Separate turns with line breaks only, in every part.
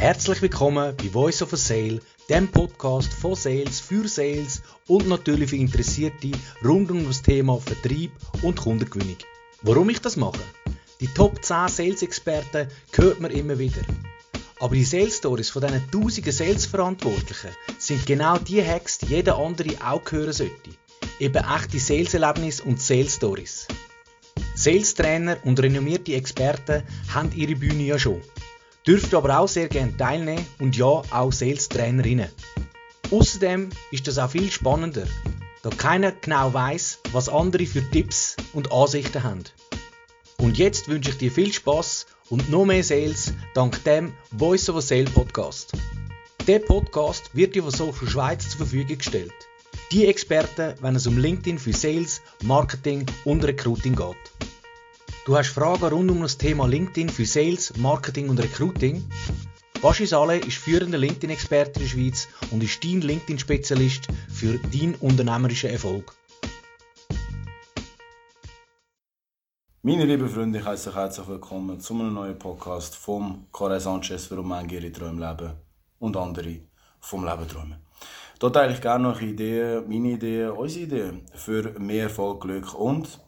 Herzlich willkommen bei Voice of a Sale, dem Podcast von Sales für Sales und natürlich für Interessierte rund um das Thema Vertrieb und Kundengewinnung. Warum ich das mache? Die Top 10 Sales-Experten hört man immer wieder. Aber die Sales Stories von diesen tausenden Sales-Verantwortlichen sind genau die Hacks, die jeder andere auch hören sollte. Eben echte Sales-Erlebnisse und Sales-Stories. Sales-Trainer und renommierte Experten haben ihre Bühne ja schon. Dürft aber auch sehr gerne teilnehmen und ja, auch Sales-Trainerinnen. Außerdem ist das auch viel spannender, da keiner genau weiß, was andere für Tipps und Ansichten haben. Und jetzt wünsche ich dir viel Spaß und noch mehr Sales dank dem Voice of a Sale Podcast. Der Podcast wird dir von Social Schweiz zur Verfügung gestellt. Die Experten, wenn es um LinkedIn für Sales, Marketing und Recruiting geht. Du hast Fragen rund um das Thema LinkedIn für Sales, Marketing und Recruiting? Baschi Saleh ist führender LinkedIn-Experte in der Schweiz und ist dein LinkedIn-Spezialist für deinen unternehmerischen Erfolg.
Meine lieben Freunde, ich heiße euch herzlich willkommen zu einem neuen Podcast vom Corey Sanchez, warum ihre Träume leben und andere vom Leben träumen. Dort teile ich gerne noch Ideen, meine Ideen, unsere Ideen für mehr Erfolg, Glück und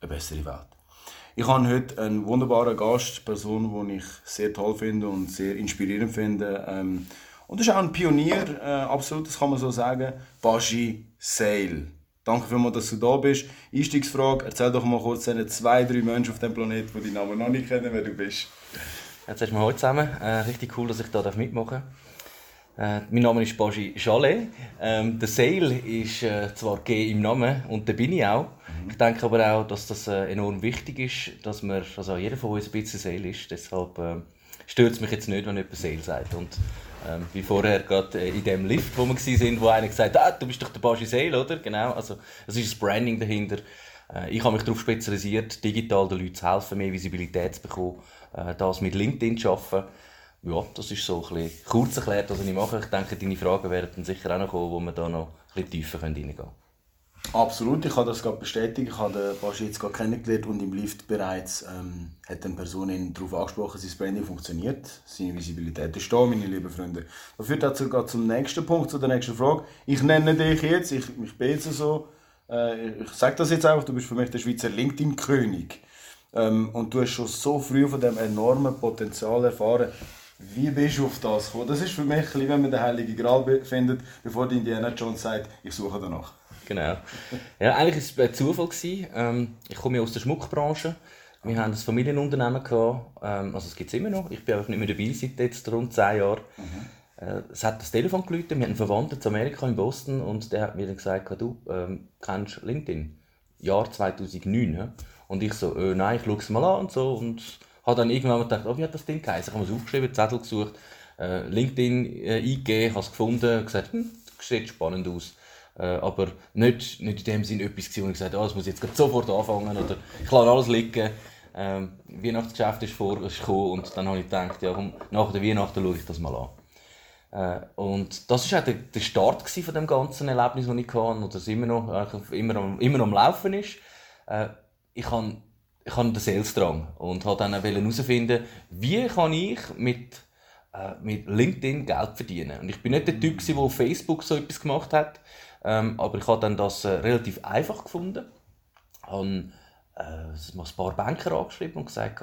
eine bessere Welt. Ich habe heute einen wunderbaren Gast, eine Person, die ich sehr toll finde und sehr inspirierend finde. Ähm, und das ist auch ein Pionier, äh, absolut, das kann man so sagen, Bashi Sale. Danke vielmals, dass du da bist. Einstiegsfrage, erzähl doch mal kurz den zwei, drei Menschen auf dem Planeten, die deinen Namen noch nicht kennen, wer du bist.
Jetzt wir heute zusammen. Äh, richtig cool, dass ich hier mitmachen darf. Äh, mein Name ist Baji Chalet. Ähm, der Sale ist äh, zwar G im Namen und da bin ich auch. Ich denke aber auch, dass das äh, enorm wichtig ist, dass man, also jeder von uns ein bisschen Sale ist. Deshalb äh, stört es mich jetzt nicht, wenn jemand Sale sagt. Und ähm, wie vorher gerade äh, in dem Lift, wo wir waren, wo einer gesagt hat, ah, du bist doch der Baji Sale, oder? Genau, also es ist das Branding dahinter. Äh, ich habe mich darauf spezialisiert, digital den Leuten zu helfen, mehr Visibilität zu bekommen, das mit LinkedIn zu arbeiten ja, das ist so ein bisschen kurz erklärt, was ich mache. Ich denke, deine Fragen werden sicher auch noch kommen, wo wir da noch ein bisschen tiefer reingehen können.
Absolut, ich kann das gerade bestätigen. Ich habe den Baschi jetzt gerade kennengelernt und im Lift bereits ähm, hat eine Person darauf angesprochen, sein Branding funktioniert. Seine Visibilität ist da, meine lieben Freunde. Das führt dazu gerade zum nächsten Punkt, zu der nächsten Frage. Ich nenne dich jetzt, ich, ich bin jetzt so, äh, ich sage das jetzt einfach, du bist für mich der Schweizer LinkedIn-König. Ähm, und du hast schon so früh von dem enormen Potenzial erfahren. Wie bist du auf das gekommen? Das ist für mich, wenn man den Heiligen Gral findet, bevor die Indiana Jones sagt, ich suche danach.
Genau. Ja, eigentlich war es ein Zufall. Ähm, ich komme ja aus der Schmuckbranche. Wir haben ein Familienunternehmen gehabt. Ähm, also es gibt es immer noch. Ich bin einfach nicht mehr dabei seit jetzt rund zehn Jahren. Mhm. Äh, es hat das Telefon geläutet. Wir hatten einen Verwandten in Amerika, in Boston. Und der hat mir dann gesagt, du ähm, kennst LinkedIn? Jahr 2009. Ja? Und ich so, äh, nein, ich schaue es mal an und so. Und habe dann irgendwann mal gedacht, oh, wie hat das Ding geheißen? Ich habe es aufgeschrieben, Zettel gesucht, äh, LinkedIn äh, eingegeben, habe es gefunden und gesagt, hm, das sieht spannend aus. Äh, aber nicht, nicht in dem Sinne etwas wo ich gesagt habe, oh, das muss jetzt sofort anfangen oder ich lasse alles liegen. Ähm, Weihnachtsgeschäft ist vor, ist gekommen und dann habe ich gedacht, ja, komm, nach der Weihnachten schaue ich das mal an. Äh, und das war auch der, der Start von dem ganzen Erlebnis, das ich hatte und das immer noch, immer, immer, immer noch am Laufen ist. Äh, ich habe ich hatte den Sales-Drang und wollte dann herausfinden, wie kann ich mit, äh, mit LinkedIn Geld verdienen. Und ich bin nicht der Typ, der auf Facebook so etwas gemacht hat, ähm, aber ich habe dann das äh, relativ einfach gefunden. Habe äh, ein paar Banker angeschrieben und gesagt,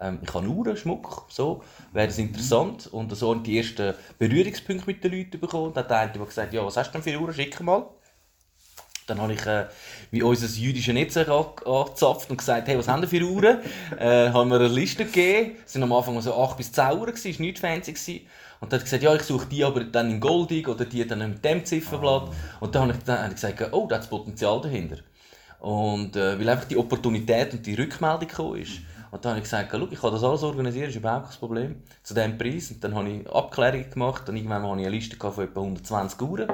ähm, ich habe Uhren, Schmuck, so, wäre das interessant. Und so haben die ersten Berührungspunkte mit den Leuten bekommen. Dann hat der eine gesagt, ja, was hast du denn für Uhren, schick mal. Dann habe ich äh, wie unser jüdisches Netzwerk angezapft und gesagt, hey, was haben wir für Uhren? äh, haben wir eine Liste gegeben. Es waren am Anfang so 8 bis 10 Uhren, es war nichts fancy. Gewesen. Und dann hat gesagt, ja, ich suche die aber dann in goldig oder die dann mit dem Zifferblatt. Und dann habe ich, dann gesagt, oh, da hat Potenzial dahinter. Und äh, weil einfach die Opportunität und die Rückmeldung gekommen ist. Und dann habe ich gesagt, schau, ich kann das alles organisieren, das ist überhaupt kein Problem. Zu diesem Preis. Und dann habe ich Abklärungen gemacht. Und irgendwann hatte ich eine Liste von etwa 120 Uhren.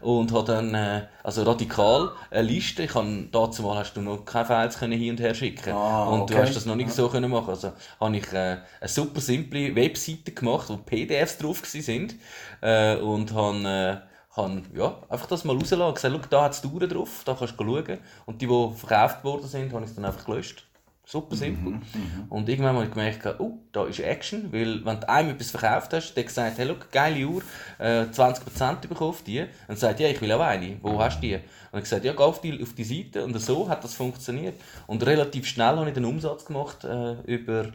Und habe dann, äh, also radikal, eine Liste. Ich habe, dazu mal hast du noch keine Files können hin und her schicken. Ah, und okay. du hast das noch nicht so können machen. Also habe ich äh, eine super simple Webseite gemacht, wo PDFs drauf waren. Äh, und habe, äh, habe ja, einfach das mal rausgelassen. Gesagt, da hat es Uhren drauf, da kannst du schauen. Und die, die verkauft worden sind, habe ich dann einfach gelöscht. Super simpel. Mhm, und irgendwann habe ich gemerkt, oh, da ist Action, weil wenn du einem etwas verkauft hast, der gesagt, hey, look, geile Uhr, äh, 20% bekommen auf die, und sagt, ja, ich will auch eine, wo hast du die? Und ich gesagt, ja, geh auf die, auf die Seite und so hat das funktioniert. Und relativ schnell habe ich den Umsatz gemacht äh, über,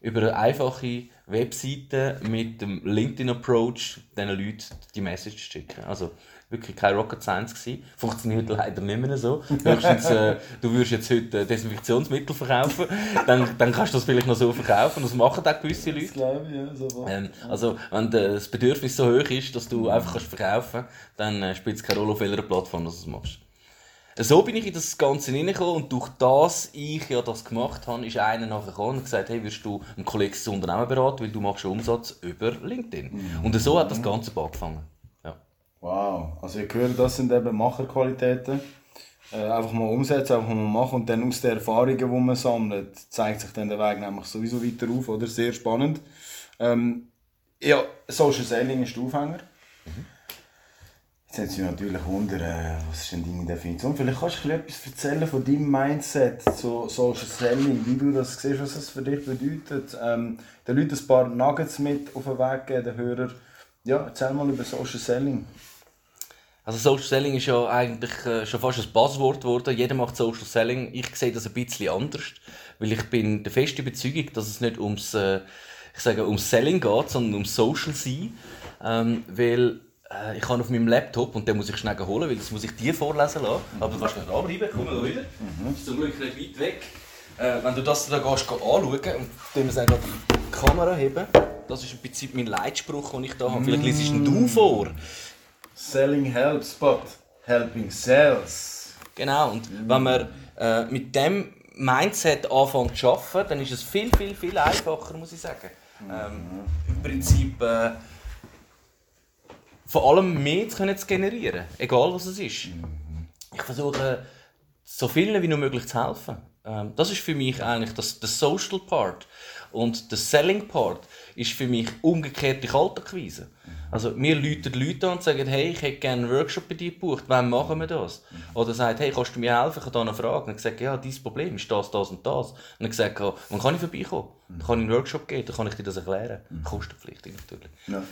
über eine einfache Webseite mit dem LinkedIn-Approach, diesen Leuten die Message zu schicken. Also, wirklich kein Rocket Science gewesen. Funktioniert leider nicht mehr so. Höchstens, äh, du würdest jetzt heute Desinfektionsmittel verkaufen, dann, dann kannst du das vielleicht noch so verkaufen. Das machen auch gewisse Leute. Das glaube ich, ja. So ähm, also, wenn das Bedürfnis so hoch ist, dass du einfach kannst verkaufen kannst, dann äh, spielt es keine Rolle, auf welcher Plattform du das machst. So bin ich in das Ganze hineingekommen und durch das ich ja das gemacht habe, ist einer nachher gekommen und gesagt, hey, wirst du ein kollegiales Unternehmen beraten, weil du machst Umsatz über LinkedIn. Mhm. Und so hat das Ganze angefangen.
Wow, also ich höre, das sind eben Macherqualitäten. Äh, einfach mal umsetzen, einfach mal machen und dann aus den Erfahrungen, die man sammelt, zeigt sich dann der Weg nämlich sowieso weiter auf, oder? Sehr spannend. Ähm, ja, Social Selling ist der Aufhänger. Mhm. Jetzt haben Sie natürlich wundern, äh, was ist denn deine Definition? Vielleicht kannst du etwas erzählen von deinem Mindset zu Social Selling, wie du das siehst, was das für dich bedeutet. Ähm, den Leuten ein paar Nuggets mit auf den Weg geben, den Hörern. Ja, erzähl mal über Social Selling.
Also Social Selling ist ja eigentlich äh, schon fast ein Buzzword geworden. Jeder macht Social Selling. Ich sehe das ein bisschen anders, weil ich bin der festen Überzeugung, dass es nicht ums, äh, ich sage, ums Selling geht, sondern ums Social sein. Ähm, weil äh, ich habe auf meinem Laptop, und den muss ich schnell holen, weil das muss ich dir vorlesen lassen. Aber du kannst nicht dranbleiben, komm mal wieder. Mhm. Ist zum Glück nicht weit weg. Äh, wenn du das da gehst, gehst anschauen und dann wir die Kamera heben, das ist im Prinzip mein Leitspruch, den ich da habe. Vielleicht liest du vor.
Selling helps, but helping sells.
Genau, und wenn man äh, mit dem Mindset anfängt zu arbeiten, dann ist es viel, viel, viel einfacher, muss ich sagen. Ähm, Im Prinzip äh, vor allem mehr zu, können zu generieren, egal was es ist. Ich versuche, so vielen wie nur möglich zu helfen. Ähm, das ist für mich eigentlich das, der Social Part. Und der Selling Part ist für mich umgekehrt die Kaltakquise. Also mir läuten Leute an und sagen, hey, ich hätte gerne einen Workshop bei dir gebucht, wann machen wir das? Oder sagt, hey, kannst du mir helfen, ich habe da eine Frage. Und ich sage, ja, dein Problem ist das, das und das. Und ich sage, wann kann ich vorbeikommen? Dann kann ich einen Workshop geben, dann kann ich dir das erklären. Kostenpflichtig natürlich. Ja.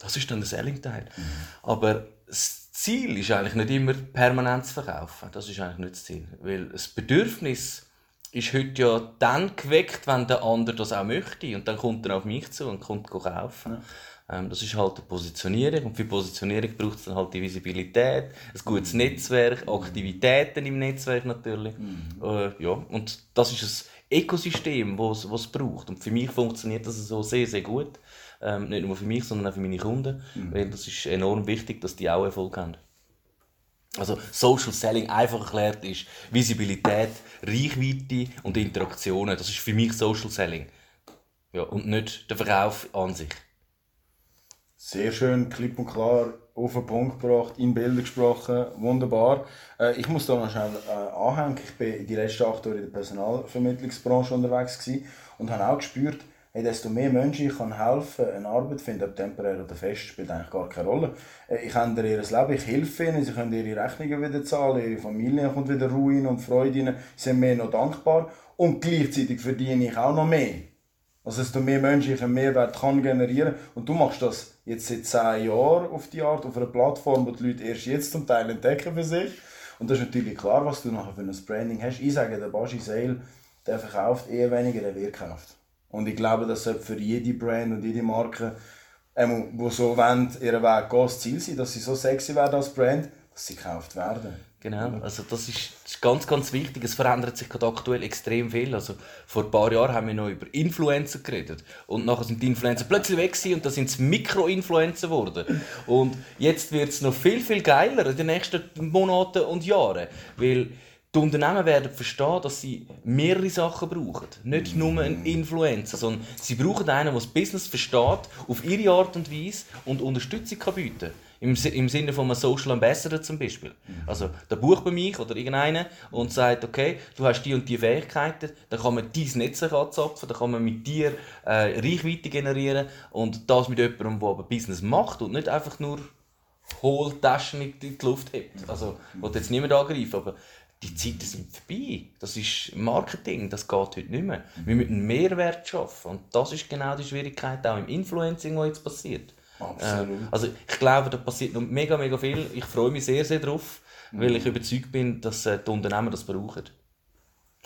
Das ist dann der Selling-Teil. Mhm. Aber das Ziel ist eigentlich nicht immer permanent zu verkaufen. Das ist eigentlich nicht das Ziel. Weil das Bedürfnis ist heute ja dann geweckt, wenn der andere das auch möchte. Und dann kommt er auf mich zu und kommt kaufen. Ja. Ähm, das ist halt die Positionierung und für Positionierung braucht es dann halt die Visibilität, ein gutes mhm. Netzwerk, Aktivitäten im Netzwerk natürlich. Mhm. Äh, ja, und das ist ein Ökosystem, das es braucht. Und für mich funktioniert das so sehr, sehr gut. Ähm, nicht nur für mich, sondern auch für meine Kunden, mhm. weil das ist enorm wichtig, dass die auch Erfolg haben. Also Social Selling einfach erklärt ist Visibilität, Reichweite und Interaktionen. Das ist für mich Social Selling. Ja, und nicht der Verkauf an sich.
Sehr schön, klipp und klar auf den Punkt gebracht, in Bilder gesprochen, wunderbar. Äh, ich muss da noch schnell äh, anhängen. Ich bin die letzten acht Jahre in der Personalvermittlungsbranche unterwegs gewesen und habe auch gespürt, hey, desto mehr Menschen ich kann helfen eine Arbeit finden, ob temporär oder fest, spielt eigentlich gar keine Rolle. Äh, ich ändere ihr Leben, ich helfe ihnen, sie können ihre Rechnungen wieder zahlen, ihre Familie kommt wieder Ruhe und Freude rein, sie sind mir noch dankbar und gleichzeitig verdiene ich auch noch mehr. Also, desto mehr Menschen ich einen Mehrwert kann generieren und du machst das jetzt seit zehn Jahren auf die Art, auf einer Plattform, wo die Leute erst jetzt zum Teil entdecken für sich. Und das ist natürlich klar, was du nachher für ein Branding hast. Ich sage, der Baschi Sale, der verkauft eher weniger, der wird gekauft. Und ich glaube, das sollte für jede Brand und jede Marke, ähm, die so wollen, ihren Weg gehen, das Ziel sein, dass sie so sexy werden als Brand, dass sie gekauft werden.
Genau, also das ist, ganz, ganz wichtig. Es verändert sich gerade aktuell extrem viel. Also vor ein paar Jahren haben wir noch über Influencer geredet und nachher sind die Influencer plötzlich weg und da sind es Mikro-Influencer geworden. Und jetzt wird es noch viel, viel geiler in den nächsten Monaten und Jahren, weil die Unternehmen werden verstehen, dass sie mehrere Sachen brauchen. Nicht nur einen Influencer, sondern sie brauchen einen, der das Business versteht, auf ihre Art und Weise und Unterstützung kann bieten Im, Im Sinne von einem Social Ambassador zum Beispiel. Also, der bucht bei mich oder irgendeinen und sagt, okay, du hast die und die Fähigkeiten, dann kann man dein Netzwerk anzapfen, dann kann man mit dir äh, Reichweite generieren und das mit jemandem, der aber Business macht und nicht einfach nur Hohltaschen in die Luft hebt. Also, ich will jetzt niemand angreifen, aber die Zeiten sind vorbei. Das ist Marketing, das geht heute nicht mehr. Wir müssen Mehrwert schaffen. Und das ist genau die Schwierigkeit auch im Influencing, was jetzt passiert.
Absolut.
Äh, also ich glaube, da passiert noch mega, mega viel. Ich freue mich sehr, sehr darauf, weil ich überzeugt bin, dass äh, die Unternehmen das brauchen.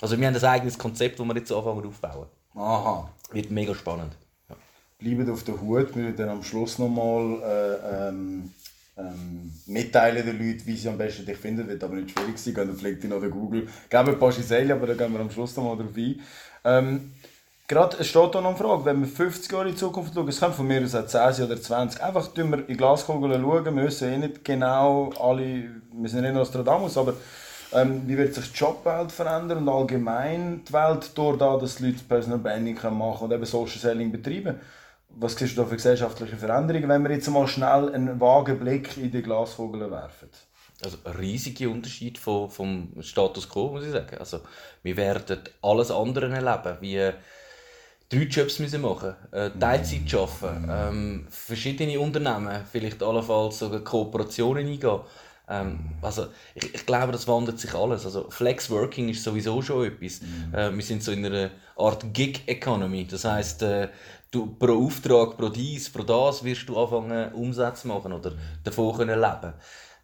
Also wir haben ein eigenes Konzept, das wir jetzt anfangen aufzubauen.
Aha.
Wird mega spannend.
Bleibt auf der Hut. Wir werden dann am Schluss nochmal äh, ähm, ähm, mitteilen den Leuten, wie sie am besten dich finden. Wird aber nicht schwierig sein. Gehen auf LinkedIn oder Google. Geben ein paar Giselle, aber da gehen wir am Schluss nochmal drauf ein. Ähm, Gerade, es steht da noch eine Frage, wenn wir 50 Jahre in die Zukunft schauen, es können von mir aus auch 10 oder 20, einfach tun wir in die Glaskugel schauen, wir müssen eh nicht genau alle, wir sind nicht Nostradamus, aber ähm, wie wird sich die Jobwelt verändern und allgemein die Welt durch da, dass die Leute Personal Branding machen können und eben Social Selling betreiben. Was siehst du da für gesellschaftliche Veränderungen, wenn wir jetzt mal schnell einen vagen Blick in die Glaskugel werfen?
Also ein riesiger Unterschied vom, vom Status quo, muss ich sagen. Also, wir werden alles andere erleben, wie drei Jobs müssen machen, äh, Teilzeit arbeiten, ähm, verschiedene Unternehmen, vielleicht allenfalls sogar Kooperationen eingehen. Ähm, also ich, ich glaube, das wandelt sich alles. Also Flex Working ist sowieso schon etwas. Äh, wir sind so in einer Art Gig Economy. Das heißt, äh, du pro Auftrag, pro dies, pro das wirst du anfangen Umsätze machen oder davon können leben.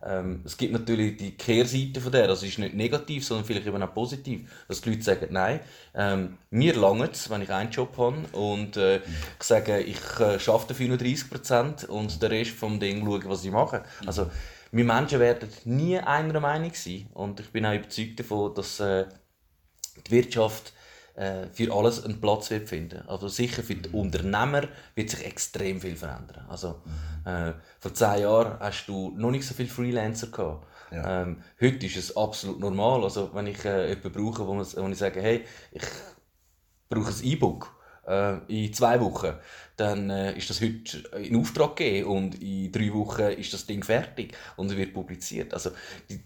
Ähm, es gibt natürlich die Kehrseite von der, das ist nicht negativ, sondern vielleicht eben auch positiv, dass die Leute sagen, nein, ähm, mir langt es, wenn ich einen Job habe und äh, ich sage, ich äh, arbeite dafür nur 30% und den Rest vom Ding schaue, was ich mache. Also, wir Menschen werden nie einer Meinung sein und ich bin auch überzeugt davon, dass äh, die Wirtschaft äh, für alles einen Platz wird finden. Also sicher für die Unternehmer wird sich extrem viel verändern. Also äh, vor zehn Jahren hast du noch nicht so viele Freelancer gehabt.
Ja.
Ähm, heute ist es absolut normal. Also wenn ich äh, jemanden brauche, wo, man, wo ich sage, hey, ich brauche ein E-Book äh, in zwei Wochen, dann äh, ist das heute in Auftrag gegeben und in drei Wochen ist das Ding fertig und es wird publiziert. Also die,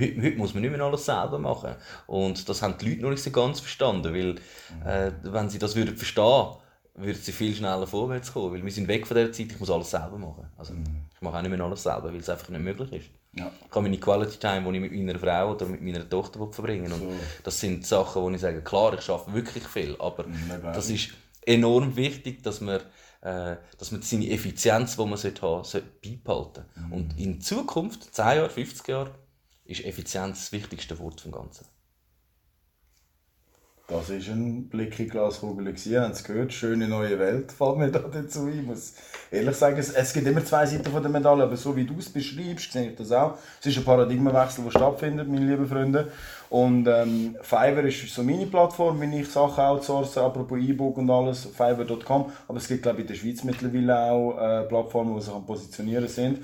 Heute, muss man nicht mehr alles selber machen. Und das haben die Leute noch nicht so ganz verstanden, weil äh, wenn sie das würden verstehen würden sie viel schneller vorwärts kommen. Weil wir sind weg von der Zeit, ich muss alles selber machen. Also, Ich mache auch nicht mehr alles selber, weil es einfach nicht möglich ist.
Ja.
Ich kann meine Quality Time, die ich mit meiner Frau oder mit meiner Tochter verbringen will. Und das sind Sachen, wo ich sage, klar, ich arbeite wirklich viel, aber
glaube
das ist enorm wichtig, dass man, äh, dass man seine Effizienz, die man sollte haben sollte, beibehalten. Und in Zukunft, 10 Jahre, 50 Jahre, ist Effizienz das wichtigste Wort vom Ganzen.
Das war ein Blick in Glaskugel. Ihr habt es gehört, schöne neue Welt fällt mir da dazu ein. Ich muss ehrlich sagen, es, gibt immer zwei Seiten von der Medaille, aber so wie du es beschreibst, sehe ich das auch. Es ist ein Paradigmenwechsel, der stattfindet, meine lieben Freunde. Und ähm, Fiverr ist so meine Plattform, wenn ich Sachen outsource, apropos E-Book und alles, fiverr.com. Aber es gibt, glaube ich, in der Schweiz mittlerweile auch äh, Plattformen, die sich Positionieren sind.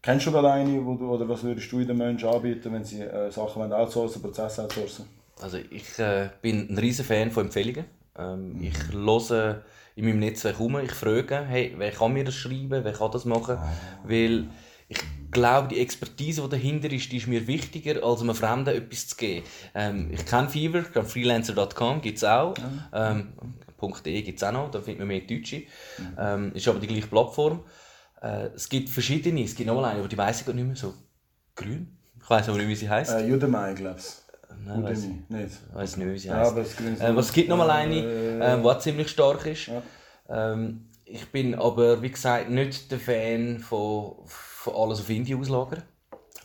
Kennst du gerade eine, wo du, oder was würdest du den Menschen anbieten, wenn sie äh, Sachen wollen outsourcen, Prozesse outsourcen?
Also ich äh, bin ein riesen Fan von Empfehlungen. Ähm, Ich höre in meinem Netzwerk um, ich frage, hey, wer kann mir das schreiben, wer kann das machen? Weil ich glaube, die Expertise, die dahinter ist, die ist mir wichtiger, als einem Fremden etwas zu geben. Ähm, ich kenne kenne freelancer.com, gibt es auch. Ähm, .de gibt es auch noch, da findet man mehr Deutsche. Ähm, ist aber die gleiche Plattform. Äh, es gibt verschiedene, es gibt noch mal eine, aber die weiß ich gar nicht mehr, so grün. Ich weiß aber nicht, wie sie heißt.
Äh, Udemy, glaube ich.
Nein,
Udemy, nicht.
weiß nicht mehr, wie sie
Ja,
heißt.
Grün
Äh, was es gibt noch mal eine,
Äh,
äh, die auch ziemlich stark ist.
Ja.
Ähm, ich bin aber, wie gesagt, nicht der Fan von, von alles auf Indien auslagern.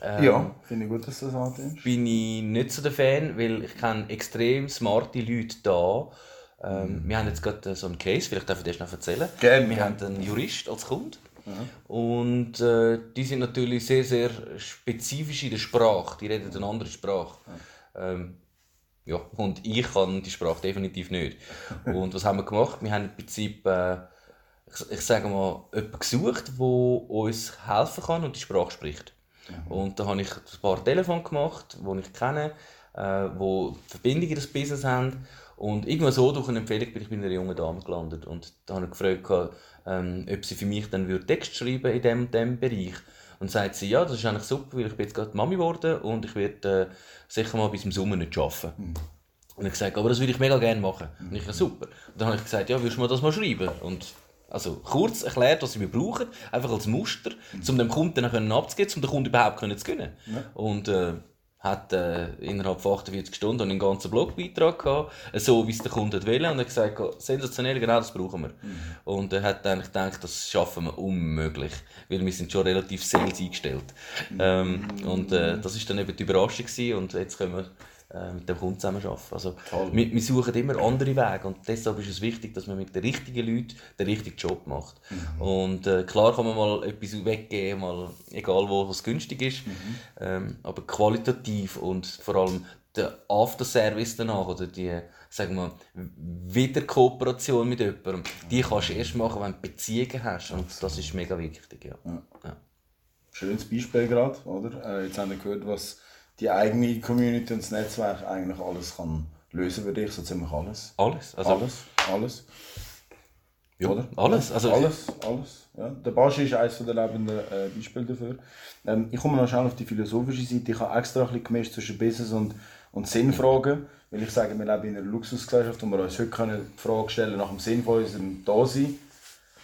Ähm,
Ja, finde ich gut, dass du das annimmst.
Bin ich nicht so der Fan, weil ich kenne extrem smarte Leute da. Ähm, Wir haben jetzt gerade so einen Case, vielleicht darf ich das noch erzählen.
Gerne,
Wir haben einen Jurist als Kunde. Und äh, die sind natürlich sehr, sehr spezifisch in der Sprache. Die reden eine andere Sprache. Ähm, ja, und ich kann die Sprache definitiv nicht. Und was haben wir gemacht? Wir haben im Prinzip, äh, ich, ich sage mal, jemanden gesucht, der uns helfen kann und die Sprache spricht. Und da habe ich ein paar Telefone gemacht, die ich kenne, äh, die Verbindungen in das Business haben. Und irgendwann so durch eine Empfehlung bin ich bei einer jungen Dame gelandet. Und da habe ich gefragt, ähm, ob sie für mich dann würde Text schreiben in dem, dem Bereich. Und sagt sie, ja, das ist eigentlich super, weil ich bin jetzt gerade Mami geworden und ich werde äh, sicher mal bis zum Sommer nicht arbeiten. Und ich gesagt, aber das würde ich mega gerne machen. Und ich, ja, super. Und dann habe ich gesagt, ja, würdest du mir das mal schreiben? Und also kurz erklärt, was wir brauchen, einfach als Muster, um dem Kunden dann abzugeben, um den Kunden überhaupt können zu gewinnen. Und äh, hat äh, innerhalb von 48 Stunden einen ganzen Blogbeitrag gehabt, so wie es der Kunde will und er hat gesagt, sensationell, genau das brauchen wir. Mhm. Und er hat eigentlich gedacht, das schaffen wir unmöglich, weil wir sind schon relativ sales eingestellt. Mhm. Ähm, und äh, das ist dann eben die Überraschung gewesen und jetzt können wir mit dem Kunden zusammenarbeiten. Also, wir, wir, suchen immer andere Wege und deshalb ist es wichtig, dass man mit den richtigen Leuten den richtigen Job macht. Mhm. Und äh, klar kann man mal etwas weggeben, mal, egal wo es günstig ist, mhm. ähm, aber qualitativ und vor allem der Afterservice danach oder die sagen wir, Wiederkooperation mit jemandem, die kannst du erst machen, wenn du Beziehungen hast und das ist mega wichtig. Ja. ja. ja.
Schönes Beispiel gerade, oder? Äh, jetzt haben wir gehört, was die eigene Community und das Netzwerk eigentlich alles kann lösen für dich, so ziemlich alles.
Alles?
Also alles, alles.
Ja, Oder? alles. Also
alles, alles. Ja. Der Baschi ist eines der lebenden äh, Beispiele dafür. Ähm, ich komme noch schnell auf die philosophische Seite. Ich habe extra ein bisschen gemischt zwischen Business und, und Sinnfragen, weil ich sage, wir leben in einer Luxusgesellschaft, wo wir uns heute können die Frage stellen nach dem Sinn von unserem Dasein. Äh,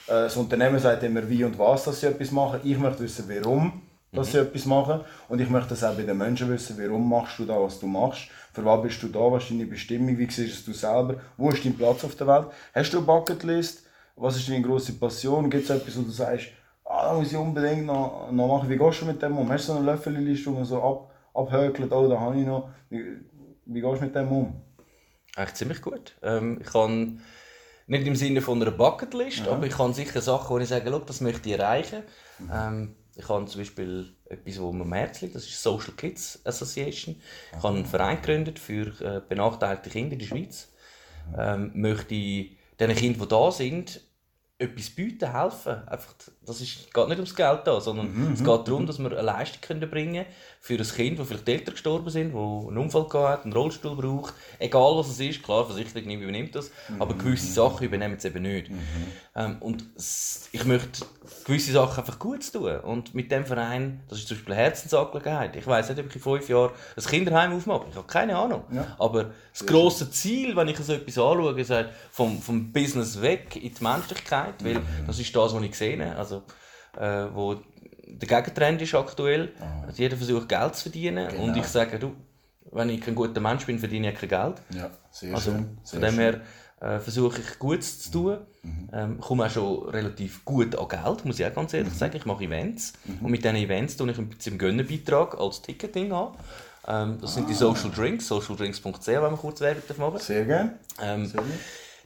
das Unternehmen sagt immer, wie und was dass sie etwas machen. Ich möchte wissen, warum dass mhm. sie etwas machen. Und ich möchte das auch bei den Menschen wissen, warum machst du da, was du machst, für was bist du da, was ist deine Bestimmung, wie siehst du selber, wo ist dein Platz auf der Welt. Hast du eine Bucketlist? Was ist deine grosse Passion? Gibt es etwas, wo du sagst, ah, da muss ich unbedingt noch, noch machen. Wie gehst du mit dem um? Hast du so eine Löffelliste, wo man so ab, abhökelt, oh, da habe ich noch. Wie, wie gehst du mit dem um?
Eigentlich ziemlich gut. Ähm, ich kann nicht im Sinne von einer Bucketlist, ja. aber ich kann sicher Sachen, wo ich sage, das möchte ich erreichen. Mhm. Ähm, ich habe zum Beispiel etwas, wo mir am Herzen liegt, das ist Social Kids Association. Ich habe einen Verein gegründet für äh, benachteiligte Kinder in der Schweiz. Ähm, möchte den Kindern, die da sind, etwas bieten, helfen. Einfach, das ist, geht nicht ums Geld da, sondern mhm. es geht darum, dass wir eine Leistung können bringen für ein Kind, das vielleicht Eltern gestorben sind, das einen Unfall hat, einen Rollstuhl braucht. Egal was es ist, klar, Versicherung übernimmt das, mhm. aber gewisse Sachen übernehmen es eben nicht. Mhm. Ähm, und ich möchte gewisse Sachen einfach gut tun. Und mit dem Verein, das ist zum Beispiel eine Herzensangelegenheit. Ich weiß nicht, ob ich in fünf Jahren ein Kinderheim aufmache. Ich habe keine Ahnung. Ja. Aber das grosse Ziel, wenn ich so etwas anschaue, ist vom, vom Business weg in die Menschlichkeit, weil mhm. das ist das, was ich sehe. Also, äh, wo der Gegentrend ist aktuell. Oh. Jeder versucht Geld zu verdienen. Genau. Und ich sage, du, wenn ich kein guter Mensch bin, verdiene ich kein Geld.
Ja, sehr
also,
schön.
Sehr von dem her äh, versuche ich Gutes zu tun. Mhm. Ähm, komme auch schon relativ gut an Geld, muss ich auch ganz ehrlich mhm. sagen. Ich mache Events. Mhm. Und mit diesen Events tue ich ein bisschen Gönnenbeitrag als Ticketing an. Ähm, das ah. sind die ah. Social Drinks, socialdrinks.ch, wenn wir kurz Werbung machen
Sehr gerne.
Ähm, Sehr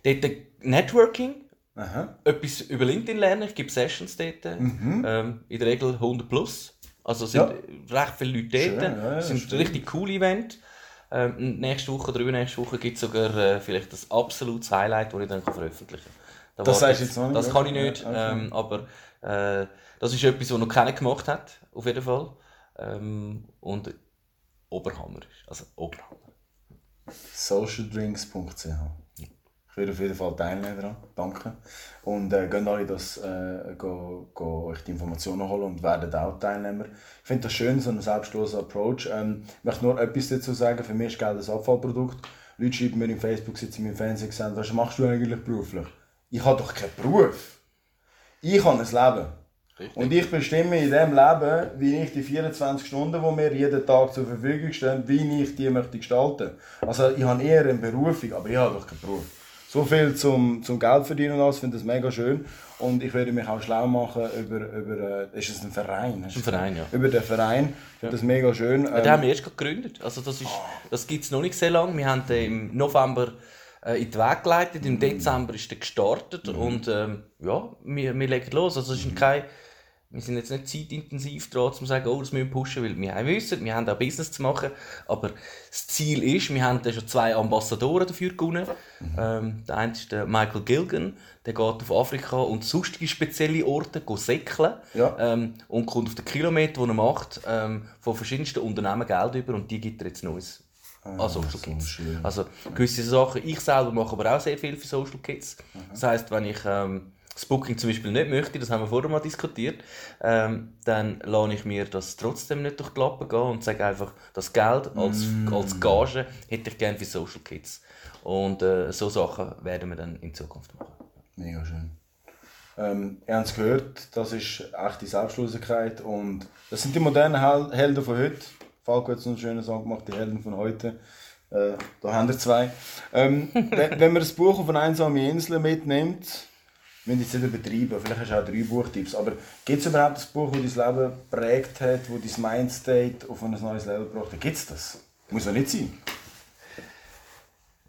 Dort Networking, Aha. etwas über LinkedIn lernen. Ich gebe Sessions dort. Mhm. Ähm, in der Regel 100 plus. Also es sind ja. recht viele Leute dort. Schön, ja, es sind richtig cool Event. Ähm, nächste Woche oder übernächste Woche gibt es sogar äh, vielleicht das absolutes Highlight, das ich dann veröffentlichen kann. Da
das sagst jetzt noch nicht?
Das kann ich nicht, okay. ähm, aber äh, das ist etwas, was noch keiner gemacht hat, auf jeden Fall. Ähm, und Oberhammer ist, also Oberhammer.
Socialdrinks.ch ich werde auf jeden Fall teilnehmen daran. Danke. Und äh, gehen alle das, äh, go, go euch die Informationen holen und werden auch Teilnehmer. Ich finde das schön, so ein selbstloser Approach. Ähm, ich möchte nur etwas dazu sagen. Für mich ist Geld ein Abfallprodukt. Leute schreiben mir im Facebook, sitzen im Fernsehen gesagt, was machst du eigentlich beruflich? Ich habe doch keinen Beruf. Ich habe ein Leben. Richtig. Und ich bestimme in diesem Leben, wie ich die 24 Stunden, die mir jeden Tag zur Verfügung stehen, wie ich die möchte gestalten. Also ich habe eher eine Berufung, aber ich habe doch keinen Beruf. So viel zum, zum Geld verdienen und alles, ich finde das mega schön. Und ich werde mich auch schlau machen über, über äh, ist es ein Verein?
Ein Verein, ja.
Über den Verein, ja. das ist mega schön.
Ja, den haben wir erst gegründet, also das, ist, das gibt es noch nicht sehr lange. Wir haben den im November äh, in den Weg geleitet, im mhm. Dezember ist der gestartet mhm. und ähm, ja, wir, wir legen los. Also es ist mhm. kein wir sind jetzt nicht zeitintensiv dran, um zu sagen, oh, das müssen wir pushen, weil wir wissen, wir haben auch Business zu machen. Aber das Ziel ist, wir haben schon zwei Ambassadoren dafür gewonnen. Mhm. Ähm, der eine ist der Michael Gilgan, der geht auf Afrika und sonstige spezielle Orte säckeln ja. ähm, und kommt auf den Kilometer, den er macht, ähm, von verschiedensten Unternehmen Geld über und die gibt er jetzt Neues. Ah, also Social Kids. Also gewisse Sachen. Ich selber mache aber auch sehr viel für Social Kids. Mhm. Das heisst, wenn ich ähm, das Booking zum Beispiel nicht möchte, das haben wir vorher mal diskutiert, ähm, dann lasse ich mir das trotzdem nicht durch die Lappen gehen und sage einfach, das Geld als, mm. als Gage hätte ich gerne für Social Kids. Und äh, so Sachen werden wir dann in Zukunft machen.
Mega schön. Ähm, ihr habt es gehört, das ist echte Selbstlosigkeit und das sind die modernen Helden von heute. Falco hat so einen schönen Song gemacht, die Helden von heute. Äh, da haben wir zwei. Ähm, wenn, wenn man das Buch auf eine einsame Insel mitnimmt, wir müssen jetzt nicht übertreiben, vielleicht hast du auch drei Buchtipps, aber gibt es überhaupt ein Buch, das dein Leben geprägt hat, das dein Mindstate auf ein neues Level gebracht hat? Gibt es das? Muss ja nicht sein.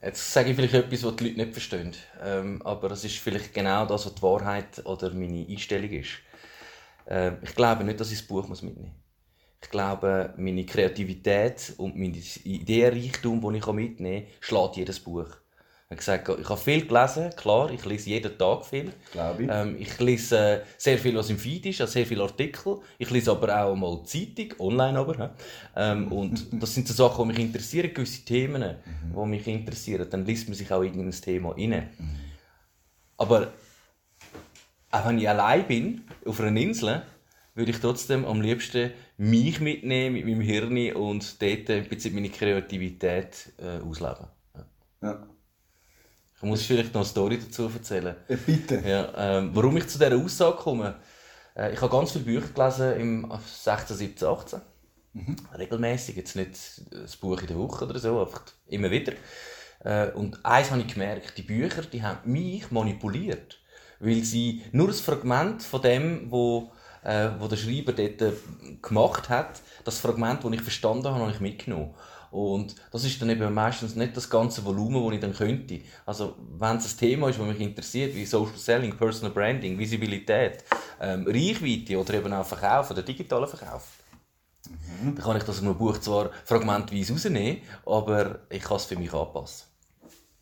Jetzt sage ich vielleicht etwas, was die Leute nicht verstehen. Ähm, aber es ist vielleicht genau das, was die Wahrheit oder meine Einstellung ist. Ähm, ich glaube nicht, dass ich das Buch mitnehmen muss. Ich glaube, meine Kreativität und mein Ideenreichtum, den ich mitnehmen kann, schlägt jedes Buch. Ich habe gesagt, ich habe viel gelesen, klar, ich lese jeden Tag viel.
Glaube ich.
Ähm, ich lese äh, sehr viel, was im Feed ist, also sehr viele Artikel. Ich lese aber auch mal Zeitung, online aber. Ähm, und das sind so Sachen, die mich interessieren, gewisse Themen, mhm. die mich interessieren. Dann liest man sich auch irgendein Thema rein. Mhm. Aber auch wenn ich allein bin, auf einer Insel, würde ich trotzdem am liebsten mich mitnehmen mit meinem Hirn und dort im Prinzip meine Kreativität äh, ausleben. Ja. ja. Ich muss vielleicht noch eine Story dazu erzählen.
Ja, bitte.
Ja, ähm, warum ich zu dieser Aussage komme. Äh, ich habe ganz viele Bücher gelesen im 16, 17, 18. Mhm. Regelmäßig, jetzt nicht ein Buch in der Woche oder so, einfach immer wieder. Äh, und eins habe ich gemerkt, die Bücher die haben mich manipuliert. Weil sie nur ein Fragment von dem, wo, äh, wo der Schreiber dort äh, gemacht hat, das Fragment, das ich verstanden habe, habe ich mitgenommen. Und das ist dann eben meistens nicht das ganze Volumen, das ich dann könnte. Also, wenn es ein Thema ist, das mich interessiert, wie Social Selling, Personal Branding, Visibilität, ähm, Reichweite oder eben auch Verkauf oder digitaler Verkauf, mhm. dann kann ich das in einem Buch zwar fragmentweise rausnehmen, aber ich kann es für mich anpassen.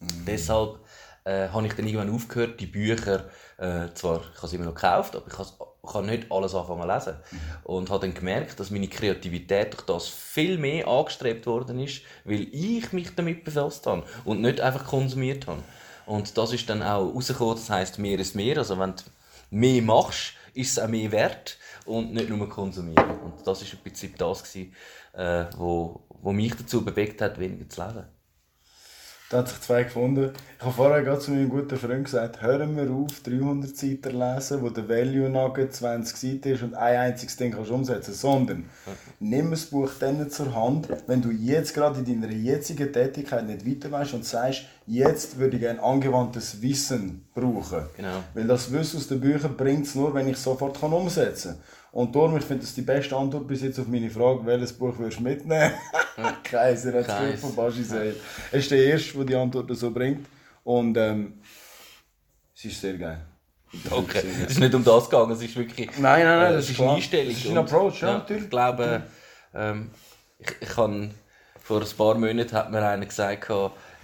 Mhm. Deshalb äh, habe ich dann irgendwann aufgehört, die Bücher, äh, zwar, ich habe sie immer noch gekauft, aber ich habe kann nicht alles anfangen zu lesen. Und habe dann gemerkt, dass meine Kreativität durch das viel mehr angestrebt worden ist, weil ich mich damit befasst habe und nicht einfach konsumiert habe. Und das ist dann auch rausgekommen, das heisst, mehr ist mehr. Also wenn du mehr machst, ist es auch mehr wert und nicht nur konsumieren. Und das war im Prinzip das, gewesen, äh, wo, wo mich dazu bewegt hat, weniger zu leben.
Da hat sich zwei gefunden. Ich habe vorher gerade zu meinem guten Freund gesagt, hören wir auf, 300 Seiten lesen, wo der Value Nugget 20 Seiten ist und ein einziges Ding kannst umsetzen sondern nimm das Buch dann zur Hand, wenn du jetzt gerade in deiner jetzigen Tätigkeit nicht weiter weißt und sagst, jetzt würde ich ein angewandtes Wissen brauchen.
Genau.
Weil das Wissen aus den Büchern bringt es nur, wenn ich es sofort kann umsetzen kann. Und darum, ich finde das die beste Antwort bis jetzt auf meine Frage, welches Buch würdest du mitnehmen? Kaiser hat es von Baschi Seel. Er ist der Erste, der die Antwort so bringt. Und ähm, es ist sehr geil.
Okay, es ist nicht um das gegangen, es ist wirklich
nein, nein, nein,
äh, das ist eine Einstellung.
Das ist ein Approach, ja,
natürlich. Ich glaube, ähm, ich, ich kann, vor ein paar Monaten hat mir einer gesagt,